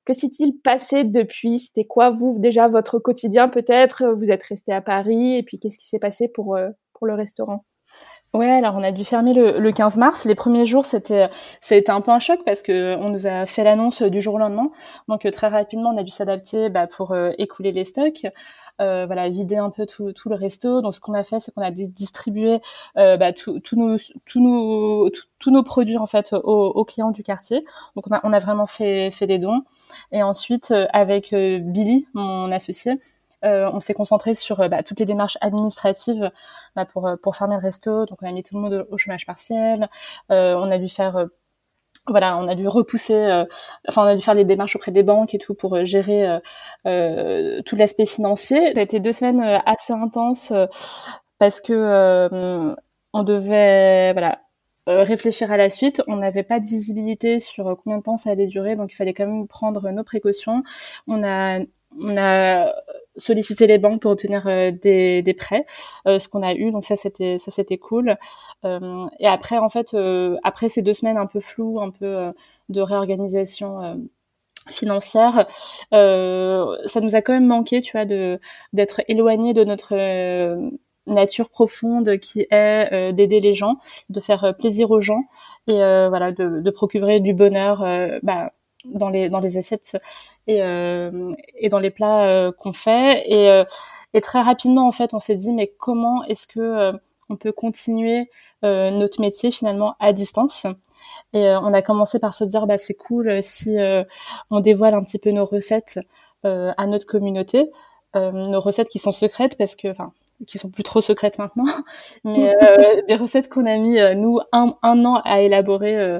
Que s'est-il passé depuis? C'était quoi, vous, déjà, votre quotidien peut-être? Vous êtes resté à Paris et puis qu'est-ce qui s'est passé pour, pour le restaurant? Ouais, alors on a dû fermer le, le 15 mars. Les premiers jours, c'était ça a été un peu un choc parce que on nous a fait l'annonce du jour au lendemain. Donc très rapidement, on a dû s'adapter bah, pour euh, écouler les stocks, euh, voilà, vider un peu tout, tout le resto. Donc ce qu'on a fait, c'est qu'on a distribué euh, bah, tous nos tous nos tous nos produits en fait aux, aux, clients du quartier. Donc on a on a vraiment fait fait des dons. Et ensuite euh, avec euh, Billy, mon associé, euh, on s'est concentré sur euh, bah, toutes les démarches administratives bah, pour euh, pour fermer le resto. Donc on a mis tout le monde au chômage partiel. on a dû faire voilà, on a dû repousser, enfin on a dû faire les démarches auprès des banques et tout pour gérer tout l'aspect financier. Ça a été deux semaines assez intenses parce que on devait, voilà, réfléchir à la suite. On n'avait pas de visibilité sur combien de temps ça allait durer, donc il fallait quand même prendre nos précautions. On a on a sollicité les banques pour obtenir euh, des, des, prêts, euh, ce qu'on a eu. Donc ça c'était ça c'était cool. Euh, et après en fait après ces deux semaines un peu floues, un peu de réorganisation financière, ça nous a quand même manqué, tu vois, de d'être éloigné de notre nature profonde qui est d'aider les gens, de faire plaisir aux gens et voilà de, de procurer du bonheur. bah, dans les dans les assiettes et euh, et dans les plats euh, qu'on fait. Et euh, et très rapidement en fait on s'est dit mais comment est-ce que on peut continuer notre métier finalement à distance? Et on a commencé par se dire bah c'est cool si on dévoile un petit peu nos recettes à notre communauté nos recettes qui sont secrètes parce que enfin qui sont plus trop secrètes maintenant mais des recettes qu'on a mis nous un, un an à élaborer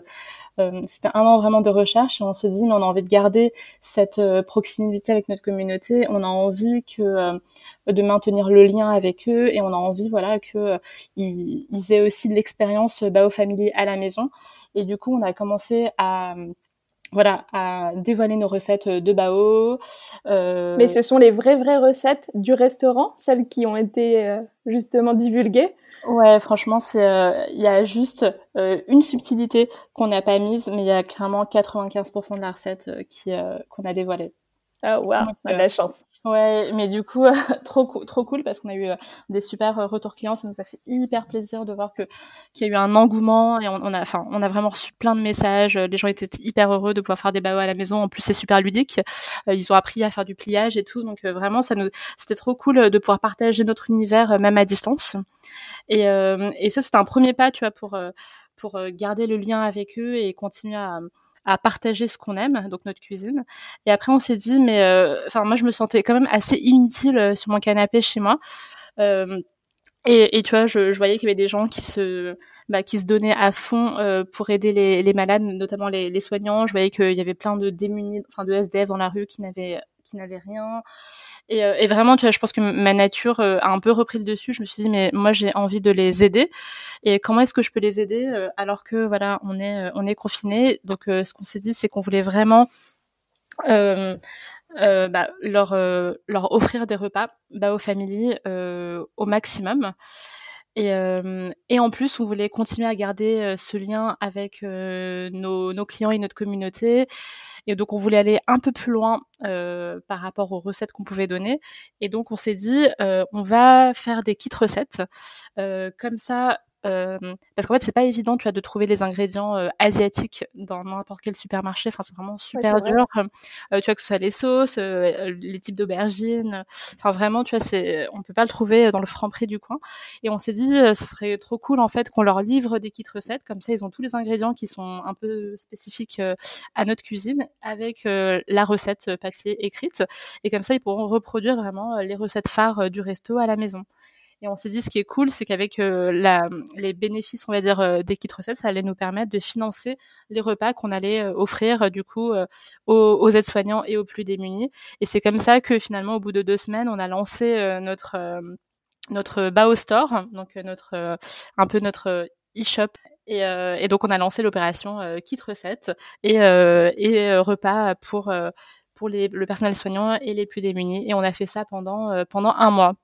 c'était un an vraiment de recherche et on s'est dit mais on a envie de garder cette euh, proximité avec notre communauté, on a envie euh, de maintenir le lien avec eux et on a envie voilà que ils, aient aussi de l'expérience Bao Family à la maison et du coup on a commencé à voilà, à dévoiler nos recettes de Bao. Euh... Mais ce sont les vraies recettes du restaurant, celles qui ont été justement divulguées Ouais, franchement, c'est euh, il y a juste euh, une subtilité qu'on n'a pas mise, mais il y a clairement 95% de la recette euh, qui qu'on a dévoilée. Ah oh, on a de la chance. Ouais, mais du coup, trop trop cool parce qu'on a eu des super retours clients, ça nous a fait hyper plaisir de voir que qu'il y a eu un engouement et on, on a enfin on a vraiment reçu plein de messages, les gens étaient hyper heureux de pouvoir faire des bao à la maison. En plus, c'est super ludique. ils ont appris à faire du pliage et tout, donc vraiment ça nous c'était trop cool de pouvoir partager notre univers même à distance. Et, euh, et ça, c'est un premier pas, tu vois, pour euh, pour euh, garder le lien avec eux et continuer à, à partager ce qu'on aime, donc notre cuisine. Et après, on s'est dit, mais enfin, moi, je me sentais quand même assez inutile sur mon canapé chez moi. Euh, et, et, tu vois, je, je voyais qu'il y avait des gens qui se, bah, qui se donnaient à fond euh, pour aider les, les, malades, notamment les, les soignants. Je voyais qu'il y avait plein de démunis, enfin de SDF dans la rue qui n'avaient qui n'avaient rien. Et, euh, et, vraiment, tu vois, je pense que ma nature euh, a un peu repris le dessus. Je me suis dit, mais moi, j'ai envie de les aider. Et comment est-ce que je peux les aider alors que voilà, on est on est confiné. Donc, ce qu'on s'est dit, c'est qu'on voulait vraiment euh, euh, bah, leur euh, leur offrir des repas bah, aux familles euh, au maximum. Et, et en plus, on voulait continuer à garder ce lien avec nos, nos clients et notre communauté. Et donc, on voulait aller un peu plus loin par rapport aux recettes qu'on pouvait donner. Et donc on s'est dit, on va faire des kits recettes. comme ça, euh, parce qu'en fait c'est pas évident tu vois de trouver les ingrédients euh, asiatiques dans n'importe quel supermarché. Enfin c'est vraiment super dur. Euh, tu vois que ce soit les sauces les types d'aubergines. Enfin vraiment tu vois c'est on peut pas le trouver dans le franc prix du coin. Et on s'est dit ce serait trop cool en fait qu'on leur livre des kits recettes. Comme ça ils ont tous les ingrédients qui sont un peu spécifiques à notre cuisine avec la recette papier écrite. Et comme ça ils pourront reproduire vraiment les recettes phares du resto à la maison. Et on s'est dit, ce qui est cool, c'est qu'avec euh, les bénéfices, on va dire, euh, des kits recettes, ça allait nous permettre de financer les repas qu'on allait euh, offrir, du coup, aux, aides-soignants et aux plus démunis. Et c'est comme ça que finalement, au bout de deux semaines, on a lancé notre notre Bao Store, donc notre un peu notre e-shop. Et, et, donc on a lancé l'opération kit recettes et, et repas pour pour les, le personnel soignant et les plus démunis. Et on a fait ça pendant pendant un mois.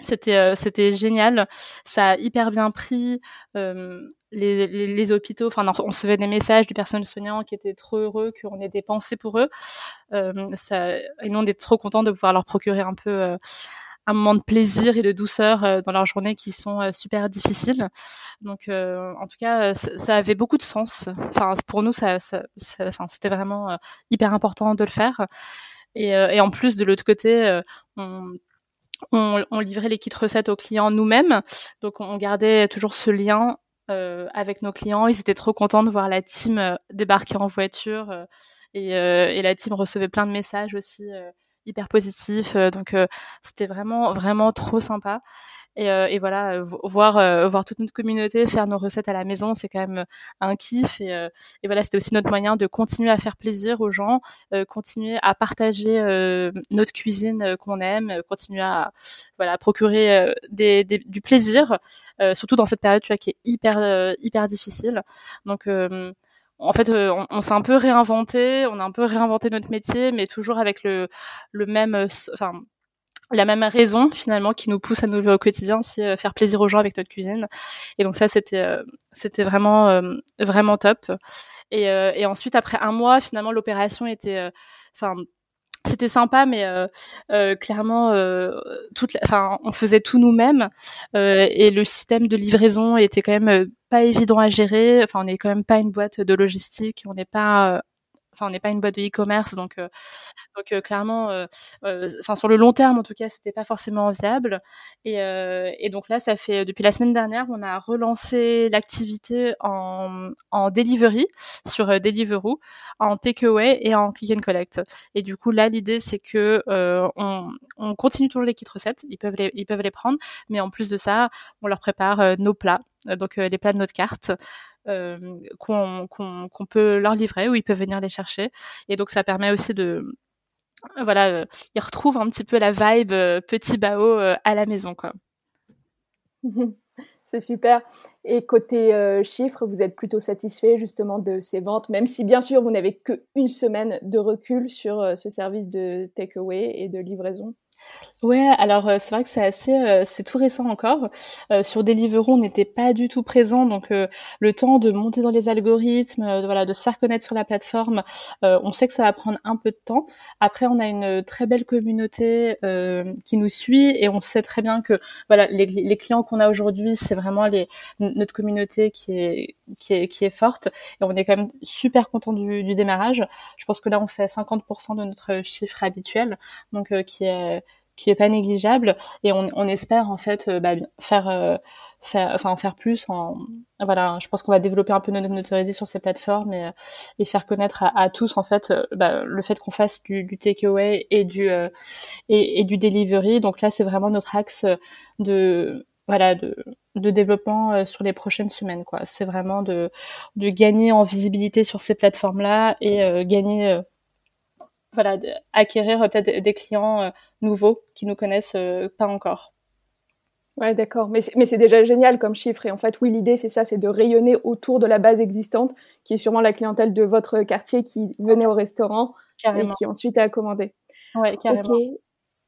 C'était euh, c'était génial. Ça a hyper bien pris euh, les, les, les, hôpitaux. Enfin on recevait des messages du personnel soignant qui étaient trop heureux qu'on ait des pensées pour eux. Euh, ça et nous on est trop contents de pouvoir leur procurer un peu euh, un moment de plaisir et de douceur euh, dans leurs journées qui sont super difficiles donc en tout cas ça, avait beaucoup de sens enfin pour nous ça, ça, ça c'était vraiment hyper important de le faire et, et en plus de l'autre côté on on, on, livrait les kits recettes aux clients nous-mêmes. Donc on gardait toujours ce lien euh, avec nos clients. Ils étaient trop contents de voir la team euh, débarquer en voiture euh, et, et, la team recevait plein de messages aussi hyper positifs. donc c'était vraiment vraiment trop sympa. Et, euh, et voilà, euh, voir euh, voir toute notre communauté faire nos recettes à la maison, c'est quand même un kiff. Et, et voilà, c'était aussi notre moyen de continuer à faire plaisir aux gens, continuer à partager notre cuisine qu'on aime, continuer à voilà procurer des, des, du plaisir, surtout dans cette période tu vois qui est hyper hyper difficile. Donc en fait, on, on s'est un peu réinventé, on a un peu réinventé notre métier, mais toujours avec le, le même, enfin, la même raison finalement qui nous pousse à nous lever au quotidien, c'est euh, faire plaisir aux gens avec notre cuisine. Et donc ça, c'était euh, c'était vraiment euh, vraiment top. Et, et ensuite, après un mois, finalement, l'opération était, enfin, c'était sympa, mais clairement, toute, enfin, on faisait tout nous-mêmes et le système de livraison était quand même pas évident à gérer. Enfin, on n'est quand même pas une boîte de logistique, on n'est pas enfin on n'est pas une boîte de e-commerce donc euh, euh, clairement euh, enfin sur le long terme en tout cas c'était pas forcément viable. Et, donc là ça fait depuis la semaine dernière on a relancé l'activité en en delivery sur Deliveroo en takeaway et en click and collect. Et du coup là l'idée c'est que on, on continue toujours les kits recettes. Ils peuvent les ils peuvent les prendre mais en plus de ça on leur prépare nos plats donc les plats de notre carte euh, qu'on peut leur livrer ou ils peuvent venir les chercher. Et donc ça permet aussi de voilà, euh, ils retrouvent un petit peu la vibe euh, petit bao à la maison quoi. C'est super. Et côté chiffres, vous êtes plutôt satisfait justement de ces ventes, même si bien sûr vous n'avez qu'une semaine de recul sur ce service de takeaway et de livraison? Ouais, alors euh, c'est vrai que c'est assez, euh, c'est tout récent encore. Euh, sur Deliveroo, on n'était pas du tout présent, donc le temps de monter dans les algorithmes, de, voilà, de se faire connaître sur la plateforme, on sait que ça va prendre un peu de temps. Après, on a une très belle communauté qui nous suit et on sait très bien que voilà, les, les clients qu'on a aujourd'hui, c'est vraiment les, notre communauté qui est, qui est qui est forte et on est quand même super content du, du démarrage. Je pense que là, on fait 50% de notre chiffre habituel, donc qui est qui est pas négligeable. Et on, on espère en fait euh, bah, faire euh, faire enfin en faire plus en voilà je pense qu'on va développer un peu notre notoriété sur ces plateformes et, et faire connaître à, tous en fait euh, bah, le fait qu'on fasse du, du takeaway et du et, et, du delivery. Donc là c'est vraiment notre axe de voilà de, de développement sur les prochaines semaines quoi. C'est vraiment de de gagner en visibilité sur ces plateformes là et gagner voilà, acquérir euh, peut-être des clients euh, nouveaux qui nous connaissent euh, pas encore. Ouais, d'accord. Mais c'est déjà génial comme chiffre. Et en fait, oui, l'idée, c'est ça, c'est de rayonner autour de la base existante, qui est sûrement la clientèle de votre quartier qui venait au restaurant et qui ensuite a commandé. Ouais, carrément.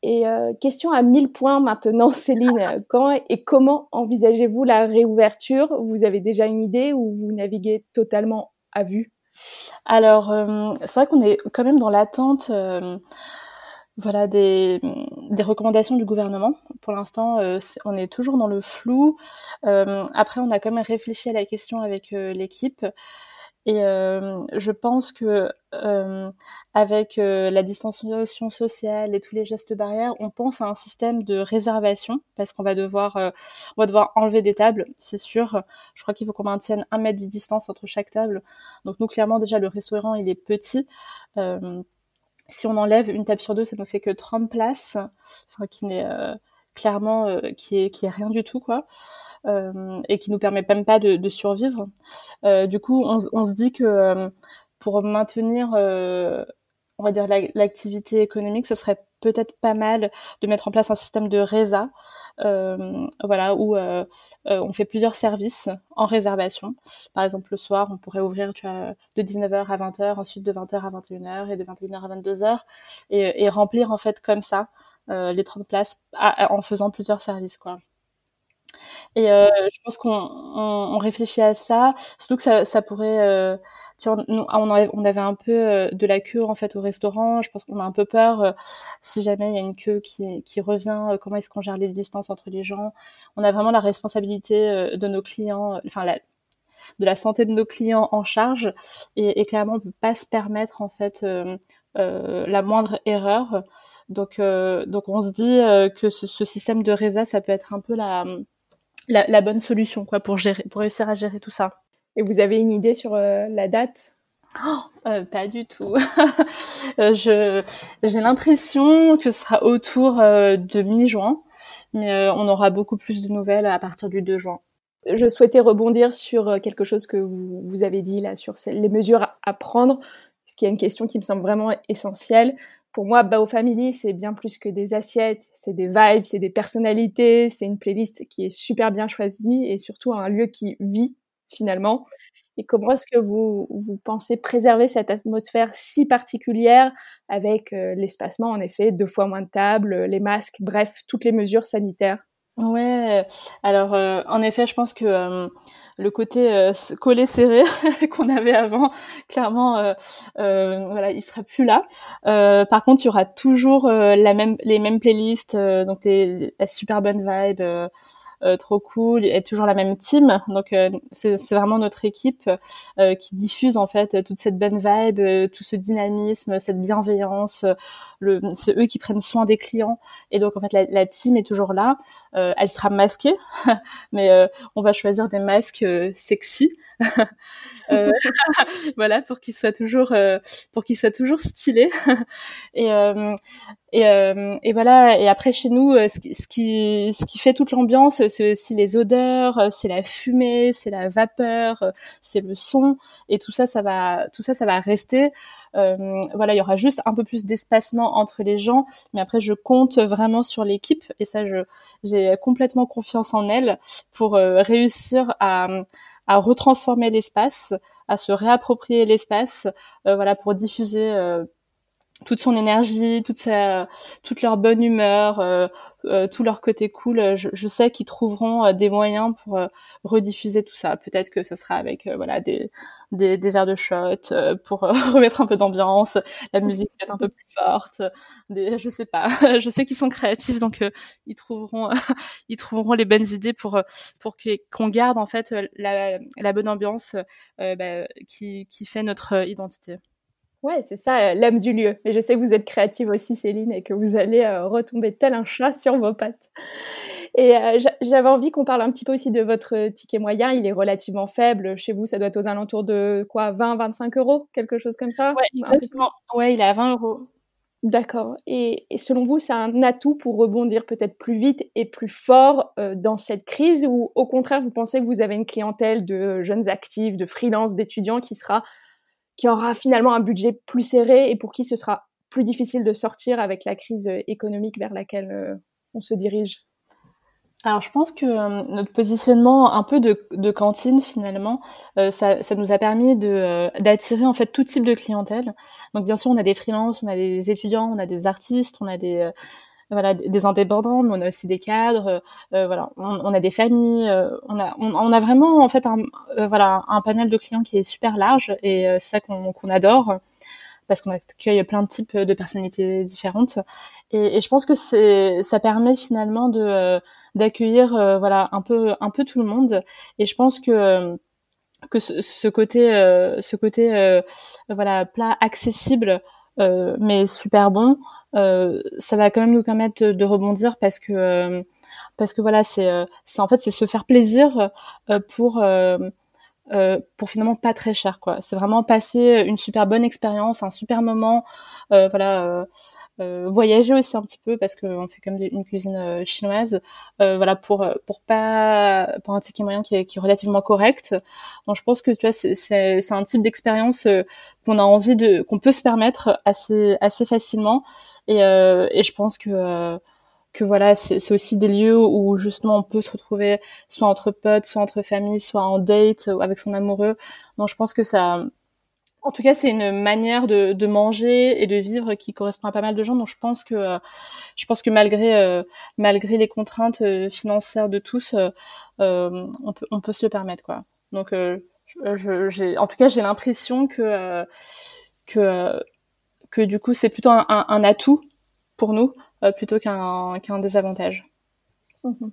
Et question à 1000 points maintenant, Céline. Quand et comment envisagez-vous la réouverture? Vous avez déjà une idée ou vous naviguez totalement à vue? Alors, euh, c'est vrai qu'on est quand même dans l'attente euh, voilà, des, recommandations du gouvernement. Pour l'instant, euh, on est toujours dans le flou. après, on a quand même réfléchi à la question avec l'équipe. Et euh, je pense que euh, avec euh, la distanciation sociale et tous les gestes barrières, on pense à un système de réservation parce qu'on va devoir, enlever des tables, c'est sûr. Je crois qu'il faut qu'on maintienne un mètre de distance entre chaque table. Donc nous clairement déjà le restaurant il est petit. Si on enlève une table sur deux, ça ne fait que 30 places, enfin qui n'est clairement qui est qui est rien du tout quoi. Euh, et qui nous permet même pas de, survivre. Euh, du coup, on, se dit que euh, pour maintenir, on va dire l'activité économique, ce serait peut-être pas mal de mettre en place un système de résa, euh, voilà, où euh, on fait plusieurs services en réservation. Par exemple, le soir, on pourrait ouvrir de 19h à 20h, ensuite de 20h à 21h et de 21h à 22h, et, et remplir en fait comme ça euh, les 30 places en faisant plusieurs services, quoi. Et euh, je pense qu'on on, on, réfléchit à ça, surtout que ça, ça pourrait. Euh, tu vois, nous, on, avait, on avait un peu euh, de la queue en fait au restaurant. Je pense qu'on a un peu peur euh, si jamais il y a une queue qui, qui revient. Euh, comment est-ce qu'on gère les distances entre les gens On a vraiment la responsabilité de nos clients, enfin la, de la santé de nos clients en charge. Et, et clairement, on peut pas se permettre en fait la moindre erreur. Donc, donc on se dit que ce, ce, système de RESA, ça peut être un peu la la, la, bonne solution quoi pour gérer, pour réussir à gérer tout ça. Et vous avez une idée sur euh, la date? Oh, euh, Pas du tout. Euh, je j'ai l'impression que ce sera autour de mi-juin, mais on aura beaucoup plus de nouvelles à partir du 2 juin. Je souhaitais rebondir sur quelque chose que vous, vous avez dit là sur les mesures à prendre, ce qui est une question qui me semble vraiment essentielle pour moi, Bao Family, c'est bien plus que des assiettes, c'est des vibes, c'est des personnalités, c'est une playlist qui est super bien choisie et surtout un lieu qui vit finalement. Et comment est-ce que vous, vous pensez préserver cette atmosphère si particulière avec euh, l'espacement, en effet, deux fois moins de tables, les masques, bref, toutes les mesures sanitaires? Ouais, alors euh, en effet, je pense que euh, le côté euh, collé serré qu'on avait avant, clairement, euh, euh, voilà, il sera plus là. Euh, par contre, il y aura toujours la même, les mêmes playlists, donc les, la super bonne vibe. Trop cool et toujours la même team. Donc c'est vraiment notre équipe qui diffuse en fait toute cette bonne vibe tout ce dynamisme cette bienveillance c'est eux qui prennent soin des clients. Et donc en fait la, team est toujours là. Elle sera masquée mais on va choisir des masques euh, sexy. euh, voilà pour qu'il soit toujours euh, pour toujours stylé et euh, et, et voilà et après chez nous ce qui ce qui, ce qui fait toute l'ambiance c'est aussi les odeurs c'est la fumée c'est la vapeur c'est le son et tout ça ça va tout ça ça va rester. Voilà il y aura juste un peu plus d'espacement entre les gens mais après je compte vraiment sur l'équipe et ça je j'ai complètement confiance en elle pour réussir à à retransformer l'espace, à se réapproprier l'espace, euh, voilà, pour diffuser euh, toute son énergie, toute sa, toute leur bonne humeur, euh, euh, tout leur côté cool. Je, je sais qu'ils trouveront euh, des moyens pour euh, rediffuser tout ça. Peut-être que ce sera avec voilà des, des, des verres de shot pour remettre un peu d'ambiance, la musique peut-être un peu plus forte. Des, je sais pas. je sais qu'ils sont créatifs, donc ils trouveront ils trouveront les bonnes idées pour pour qu'on garde en fait la, la bonne ambiance bah, qui qui fait notre identité. Ouais, c'est ça, euh, l'âme du lieu. Mais je sais que vous êtes créative aussi, Céline, et que vous allez euh, retomber tel un chat sur vos pattes. Et euh, j'avais envie qu'on parle un petit peu aussi de votre ticket moyen. Il est relativement faible. Chez vous, ça doit être aux alentours de quoi 20, 25 euros Quelque chose comme ça? Ouais, exactement. Ouais, il est à 20 euros. D'accord. Et, et, selon vous, c'est un atout pour rebondir peut-être plus vite et plus fort euh, dans cette crise? Ou au contraire, vous pensez que vous avez une clientèle de jeunes actifs, de freelance, d'étudiants qui sera qui aura finalement un budget plus serré et pour qui ce sera plus difficile de sortir avec la crise euh, économique vers laquelle euh, on se dirige alors je pense que euh, notre positionnement un peu de, cantine finalement, ça, nous a permis d'attirer en fait tout type de clientèle. Donc bien sûr on a des freelances, on a des étudiants, on a des artistes, on a des voilà des indépendants, mais on a aussi des cadres. voilà, on, a des familles. on a on, a vraiment en fait un voilà un panel de clients qui est super large et c'est ça qu'on qu'on adore parce qu'on accueille plein de types de personnalités différentes. Et, et je pense que c'est, ça permet finalement de euh, d'accueillir euh, voilà un peu un peu tout le monde. Et je pense que que ce, ce côté euh, ce côté voilà plat accessible mais super bon, ça va quand même nous permettre de, rebondir parce que parce que voilà c'est c'est en fait c'est se faire plaisir pour euh, pour finalement pas très cher quoi. C'est vraiment passer une super bonne expérience, un super moment, euh, voilà. Euh, euh voyager aussi un petit peu parce qu'on fait comme une cuisine euh, chinoise, voilà pour pour pas pour un ticket moyen qui est, qui est relativement correct. Donc je pense que tu vois c'est c'est un type d'expérience qu'on a envie de qu'on peut se permettre assez assez facilement et et je pense que que voilà, c'est aussi des lieux où justement on peut se retrouver soit entre potes, soit entre familles, soit en date avec son amoureux. Donc je pense que ça, en tout cas, c'est une manière de, de, manger et de vivre qui correspond à pas mal de gens. Donc je pense que, je pense que malgré euh, malgré les contraintes euh, financières de tous, euh, on peut on peut se le permettre quoi. Donc je, en tout cas, j'ai l'impression que que que du coup c'est plutôt un, un atout pour nous euh, plutôt qu'un qu'un désavantage. Mhm.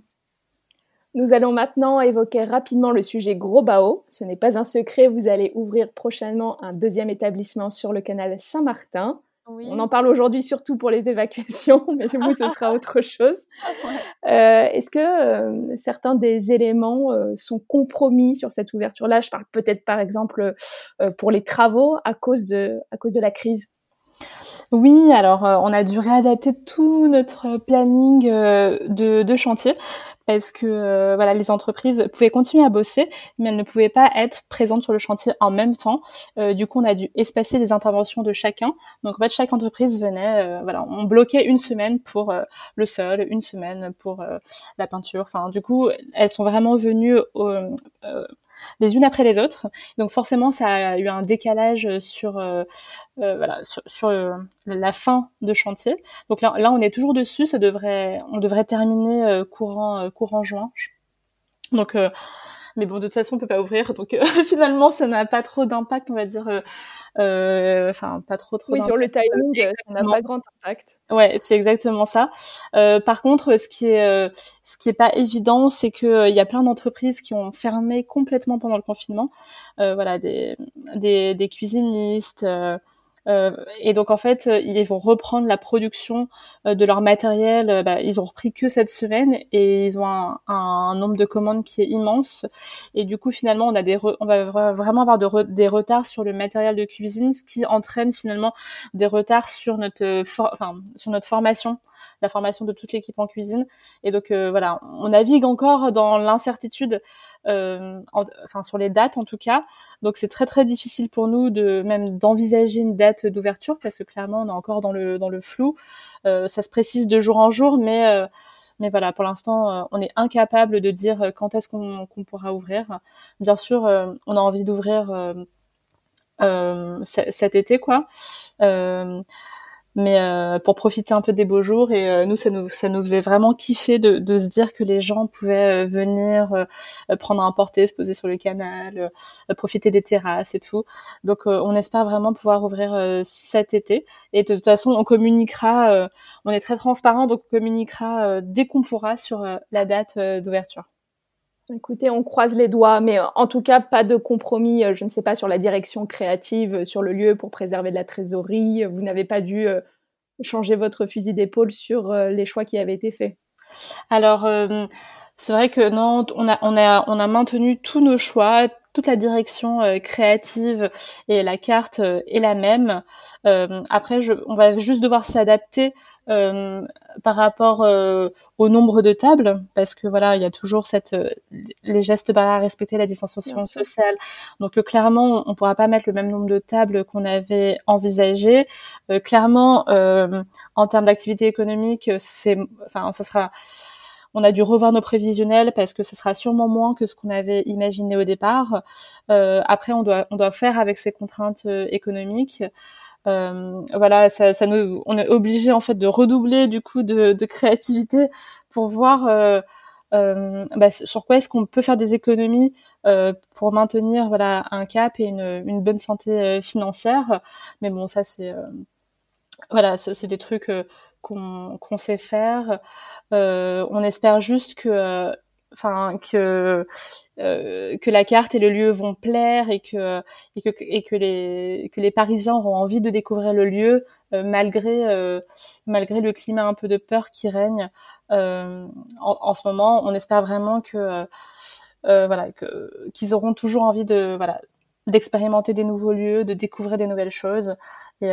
Nous allons maintenant évoquer rapidement le sujet Gros Bao. Ce n'est pas un secret, vous allez ouvrir prochainement un deuxième établissement sur le canal Saint-Martin. On en parle aujourd'hui surtout pour les évacuations, mais vous, ce sera autre chose. Euh, Est-ce que euh, certains des éléments euh, sont compromis sur cette ouverture-là? Je parle peut-être par exemple pour les travaux à cause de, à cause de la crise. Oui, alors euh, on a dû réadapter tout notre planning euh, de, chantier parce que euh, voilà, les entreprises pouvaient continuer à bosser, mais elles ne pouvaient pas être présentes sur le chantier en même temps. du coup, on a dû espacer les interventions de chacun. Donc en fait, chaque entreprise venait, voilà, on bloquait une semaine pour le sol, une semaine pour la peinture. Enfin, du coup, elles sont vraiment venues les unes après les autres. Donc forcément, ça a eu un décalage sur euh, euh voilà sur, sur euh, la fin de chantier. Donc là, là, on est toujours dessus. Ça devrait, on devrait terminer euh, courant courant juin. Donc mais bon, de toute façon, on peut pas ouvrir, donc finalement, ça n'a pas trop d'impact, on va dire. Enfin, pas trop trop. Oui, sur le timing, ça n'a pas grand impact. Ouais, c'est exactement ça. Euh, par contre, ce qui est euh, ce qui est pas évident, c'est que euh, il y a plein d'entreprises qui ont fermé complètement pendant le confinement. voilà, des des, des cuisinistes. Euh, et donc en fait, euh, ils vont reprendre la production euh, de leur matériel. Bah, ils ont repris que cette semaine et ils ont un, un, nombre de commandes qui est immense. Et du coup, finalement, on a des, on va vraiment avoir de des retards sur le matériel de cuisine, ce qui entraîne finalement des retards sur notre, enfin, sur notre formation la formation de toute l'équipe en cuisine. Et donc voilà, on navigue encore dans l'incertitude, euh, enfin sur les dates en tout cas. Donc c'est très très difficile pour nous de même d'envisager une date d'ouverture parce que clairement on est encore dans le dans le flou. Euh, ça se précise de jour en jour, mais mais voilà, pour l'instant, on est incapable de dire quand est-ce qu'on pourra ouvrir. Bien sûr, on a envie d'ouvrir cet été, quoi mais euh, pour profiter un peu des beaux jours et euh, nous ça nous ça nous faisait vraiment kiffer de, de se dire que les gens pouvaient euh, venir prendre un porté se poser sur le canal profiter des terrasses et tout. Donc on espère vraiment pouvoir ouvrir cet été. Et de toute façon on communiquera on est très transparent donc on communiquera dès qu'on pourra sur la date d'ouverture Écoutez, on croise les doigts, mais en tout cas, pas de compromis, je ne sais pas, sur la direction créative, sur le lieu pour préserver de la trésorerie. Vous n'avez pas dû euh, changer votre fusil d'épaule sur euh, les choix qui avaient été faits. Alors, euh, c'est vrai que non, on a, on, a, on a maintenu tous nos choix, toute la direction créative et la carte est la même. après, je, on va juste devoir s'adapter euh, par rapport euh, au nombre de tables, parce que voilà, il y a toujours cette euh, les gestes barrières à respecter, la distanciation sociale. Donc clairement, on, pourra pas mettre le même nombre de tables qu'on avait envisagé. clairement, en termes d'activité économique, c'est, enfin, ça sera on a dû revoir nos prévisionnels parce que ce sera sûrement moins que ce qu'on avait imaginé au départ. Euh, après, on doit, on doit faire avec ces contraintes économiques. Voilà, ça, ça nous, on est obligé en fait de redoubler du coup de, de créativité pour voir euh, bah, sur quoi est-ce qu'on peut faire des économies euh, pour maintenir voilà un cap et une, une bonne santé euh, financière. Mais bon, ça c'est voilà, c'est des trucs qu'on qu'on sait faire. on espère juste que enfin que euh, que la carte et le lieu vont plaire et que et que et que les que les Parisiens auront envie de découvrir le lieu euh, malgré euh, malgré le climat un peu de peur qui règne en, en, ce moment. On espère vraiment que voilà que qu'ils auront toujours envie de voilà d'expérimenter des nouveaux lieux, de découvrir des nouvelles choses et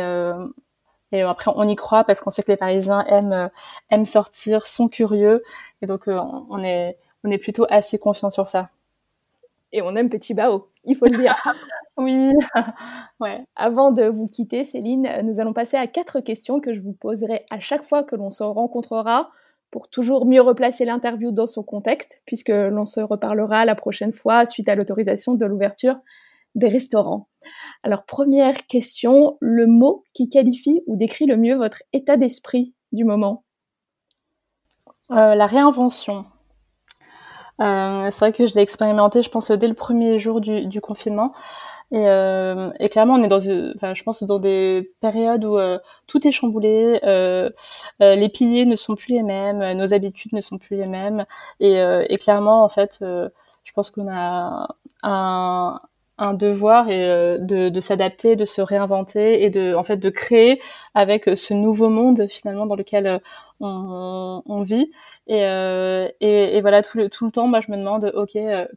et après, on y croit parce qu'on sait que les Parisiens aiment aiment sortir, sont curieux, et donc on est on est plutôt assez confiant sur ça. Et on aime Petit Bao, il faut le dire. oui. ouais. Avant de vous quitter, Céline, nous allons passer à quatre questions que je vous poserai à chaque fois que l'on se rencontrera pour toujours mieux replacer l'interview dans son contexte, puisque l'on se reparlera la prochaine fois suite à l'autorisation de l'ouverture des restaurants. Alors, première question, le mot qui qualifie ou décrit le mieux votre état d'esprit du moment? Euh, La réinvention. Euh, c'est vrai que je l'ai expérimenté, je pense, dès le premier jour du, du confinement. Et, euh, et, clairement, on est dans, enfin, je pense, dans des périodes où euh, tout est chamboulé, euh, euh, les piliers ne sont plus les mêmes, nos habitudes ne sont plus les mêmes, et, euh, et clairement, en fait, je pense qu'on a un, un devoir et de, de s'adapter, de se réinventer et de, en fait, de créer avec ce nouveau monde finalement dans lequel on, on vit. Et, euh, et, et, voilà, tout le, tout le temps, moi, je me demande, ok, euh,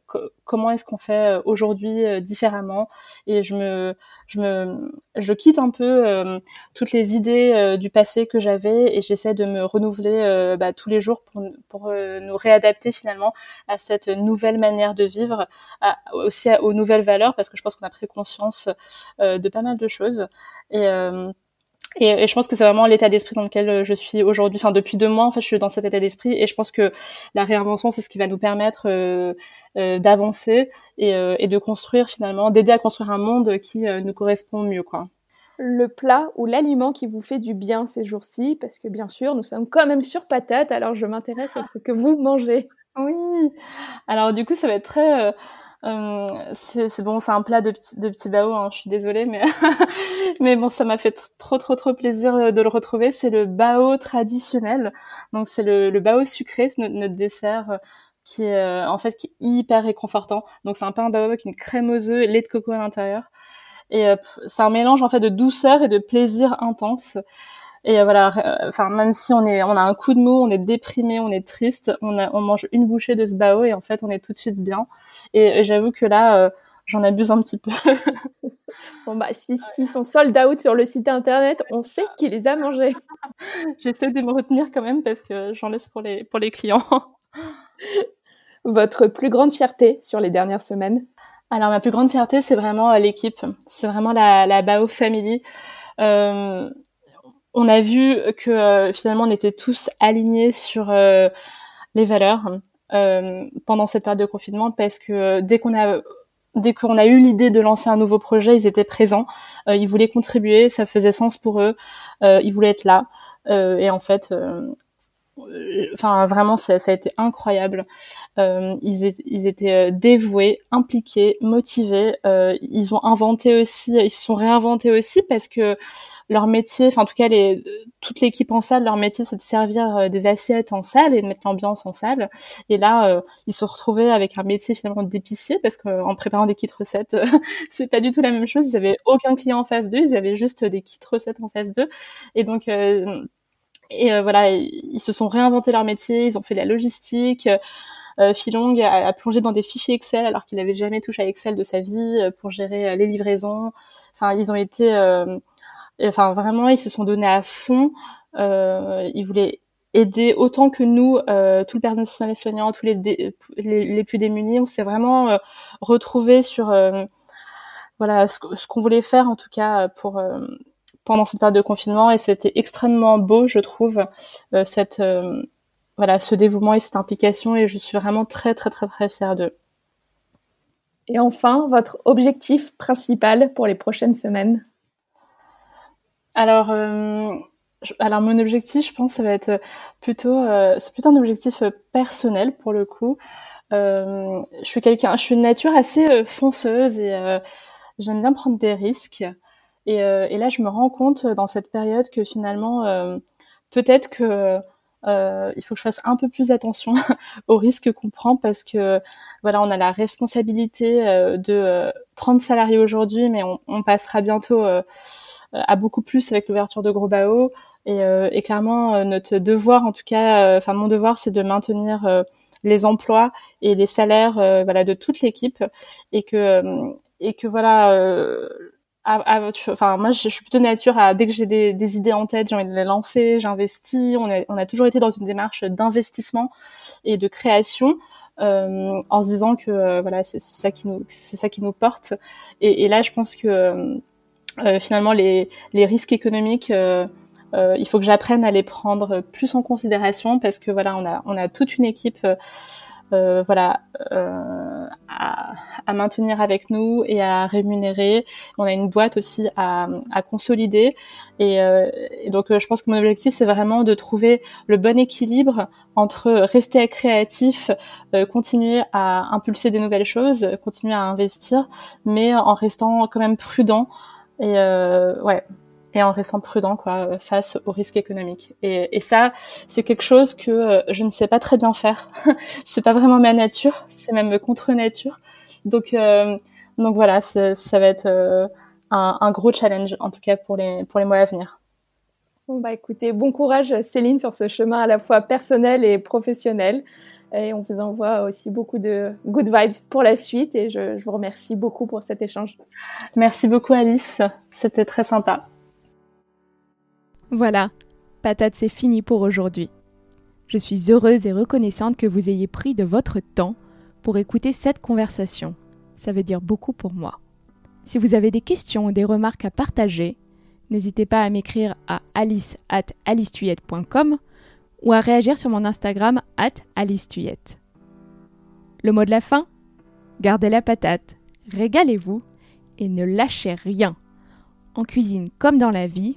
comment est-ce qu'on fait euh, aujourd'hui euh, différemment? Et je me, je me, je quitte un peu toutes les idées du passé que j'avais et j'essaie de me renouveler bah, tous les jours pour, pour nous réadapter finalement à cette nouvelle manière de vivre, à, aussi aux nouvelles valeurs, parce que je pense qu'on a pris conscience de pas mal de choses. Et et, je pense que c'est vraiment l'état d'esprit dans lequel euh, je suis aujourd'hui. Enfin, depuis deux mois, en fait, je suis dans cet état d'esprit. Et je pense que la réinvention, c'est ce qui va nous permettre euh, euh, d'avancer et, et, de construire finalement, d'aider à construire un monde qui nous correspond mieux, quoi. Le plat ou l'aliment qui vous fait du bien ces jours-ci, parce que bien sûr, nous sommes quand même sur patate. Alors, je m'intéresse à ce que vous mangez. Oui. Alors, du coup, ça va être très c'est bon, c'est un plat de, petit, de petits bao, hein, je suis désolée, mais mais bon, ça m'a fait trop trop trop plaisir euh, de le retrouver. C'est le bao traditionnel, donc c'est le, le bao sucré, notre, notre dessert euh, qui est en fait qui est hyper réconfortant. Donc c'est un pain bao avec une crème aux œufs, lait de coco à l'intérieur, et c'est un mélange en fait de douceur et de plaisir intense. Et voilà, euh, enfin même si on est, on a un coup de mou, on est déprimé, on est triste, on, a, on mange une bouchée de ce bao et en fait on est tout de suite bien. Et, j'avoue que là, euh, j'en abuse un petit peu. bon bah si s'ils sont sold out sur le site internet, on sait qui les a mangés. J'essaie de me retenir quand même parce que j'en laisse pour les pour les clients. Votre plus grande fierté sur les dernières semaines? Alors ma plus grande fierté, c'est vraiment euh, l'équipe. C'est vraiment la, la Bao Family. Euh, on a vu que euh, finalement on était tous alignés sur euh, les valeurs euh, pendant cette période de confinement parce que dès qu'on a dès qu'on a eu l'idée de lancer un nouveau projet, ils étaient présents, ils voulaient contribuer, ça faisait sens pour eux, ils voulaient être là et en fait enfin vraiment ça, a été incroyable. Euh, ils, étaient dévoués, impliqués, motivés. Euh, ils ont inventé aussi, ils se sont réinventés aussi parce que leur métier, enfin en tout cas toute l'équipe en salle, leur métier c'est de servir euh, des assiettes en salle et de mettre l'ambiance en salle. Et là, euh, ils se retrouvaient avec un métier finalement d'épicier parce qu'en préparant des kits recettes, c'est pas du tout la même chose. Ils avaient aucun client en face d'eux, ils avaient juste des kits recettes en face d'eux. Et donc euh, et voilà, ils se sont réinventés leur métier, ils ont fait la logistique. Euh, Philong a, plongé dans des fichiers Excel alors qu'il n'avait jamais touché à Excel de sa vie pour gérer les livraisons. Enfin, ils ont été enfin vraiment, ils se sont donnés à fond. Euh, ils voulaient aider autant que nous, euh, tout le personnel soignant, tous les, les, plus démunis. On s'est vraiment euh, retrouvés sur euh, voilà ce, ce qu'on voulait faire en tout cas pour euh, pendant cette période de confinement et c'était extrêmement beau, je trouve, cette voilà ce dévouement et cette implication et je suis vraiment très très très très fière d'eux. Et enfin, votre objectif principal pour les prochaines semaines? Alors, alors mon objectif, je pense, ça va être plutôt, c'est plutôt un objectif personnel pour le coup. je suis quelqu'un, je suis une nature assez fonceuse et j'aime bien prendre des risques. Et, et, là, je me rends compte dans cette période que finalement, peut-être que euh, il faut que je fasse un peu plus attention aux risques qu'on prend parce que voilà, on a la responsabilité euh, de 30 euh, salariés aujourd'hui, mais on, on, passera bientôt à beaucoup plus avec l'ouverture de Gros Bao. Et, et clairement, notre devoir, en tout cas, enfin mon devoir, c'est de maintenir les emplois et les salaires, voilà, de toute l'équipe, et que et que voilà enfin moi je, suis plutôt nature à dès que j'ai des, idées en tête j'ai envie de les lancer j'investis. On a, on a toujours été dans une démarche d'investissement et de création euh, en se disant que euh, voilà c'est ça qui nous c'est ça qui nous porte. Et, et là je pense que euh, finalement les, les risques économiques euh, euh, il faut que j'apprenne à les prendre plus en considération parce que voilà on a on a toute une équipe euh, voilà, euh, à, à, maintenir avec nous et à rémunérer. On a une boîte aussi à, à consolider. Et, euh, et donc, je pense que mon objectif, c'est vraiment de trouver le bon équilibre entre rester créatif, continuer à impulser des nouvelles choses, continuer à investir, mais en restant quand même prudent. Et ouais, et en restant prudent quoi face aux risques économiques. Et, et ça, c'est quelque chose que euh, je ne sais pas très bien faire. c'est pas vraiment ma nature, c'est même contre nature. Donc euh, donc voilà, ça va être euh, un, un, gros challenge en tout cas pour les pour les mois à venir. Bon bah écoutez, bon courage Céline sur ce chemin à la fois personnel et professionnel. Et on vous envoie aussi beaucoup de good vibes pour la suite. Et je, je vous remercie beaucoup pour cet échange. Merci beaucoup Alice, c'était très sympa. Voilà, patate, c'est fini pour aujourd'hui. Je suis heureuse et reconnaissante que vous ayez pris de votre temps pour écouter cette conversation. Ça veut dire beaucoup pour moi. Si vous avez des questions ou des remarques à partager, n'hésitez pas à m'écrire à alice at ou à réagir sur mon Instagram at. Le mot de la fin Gardez la patate, régalez-vous et ne lâchez rien. En cuisine comme dans la vie,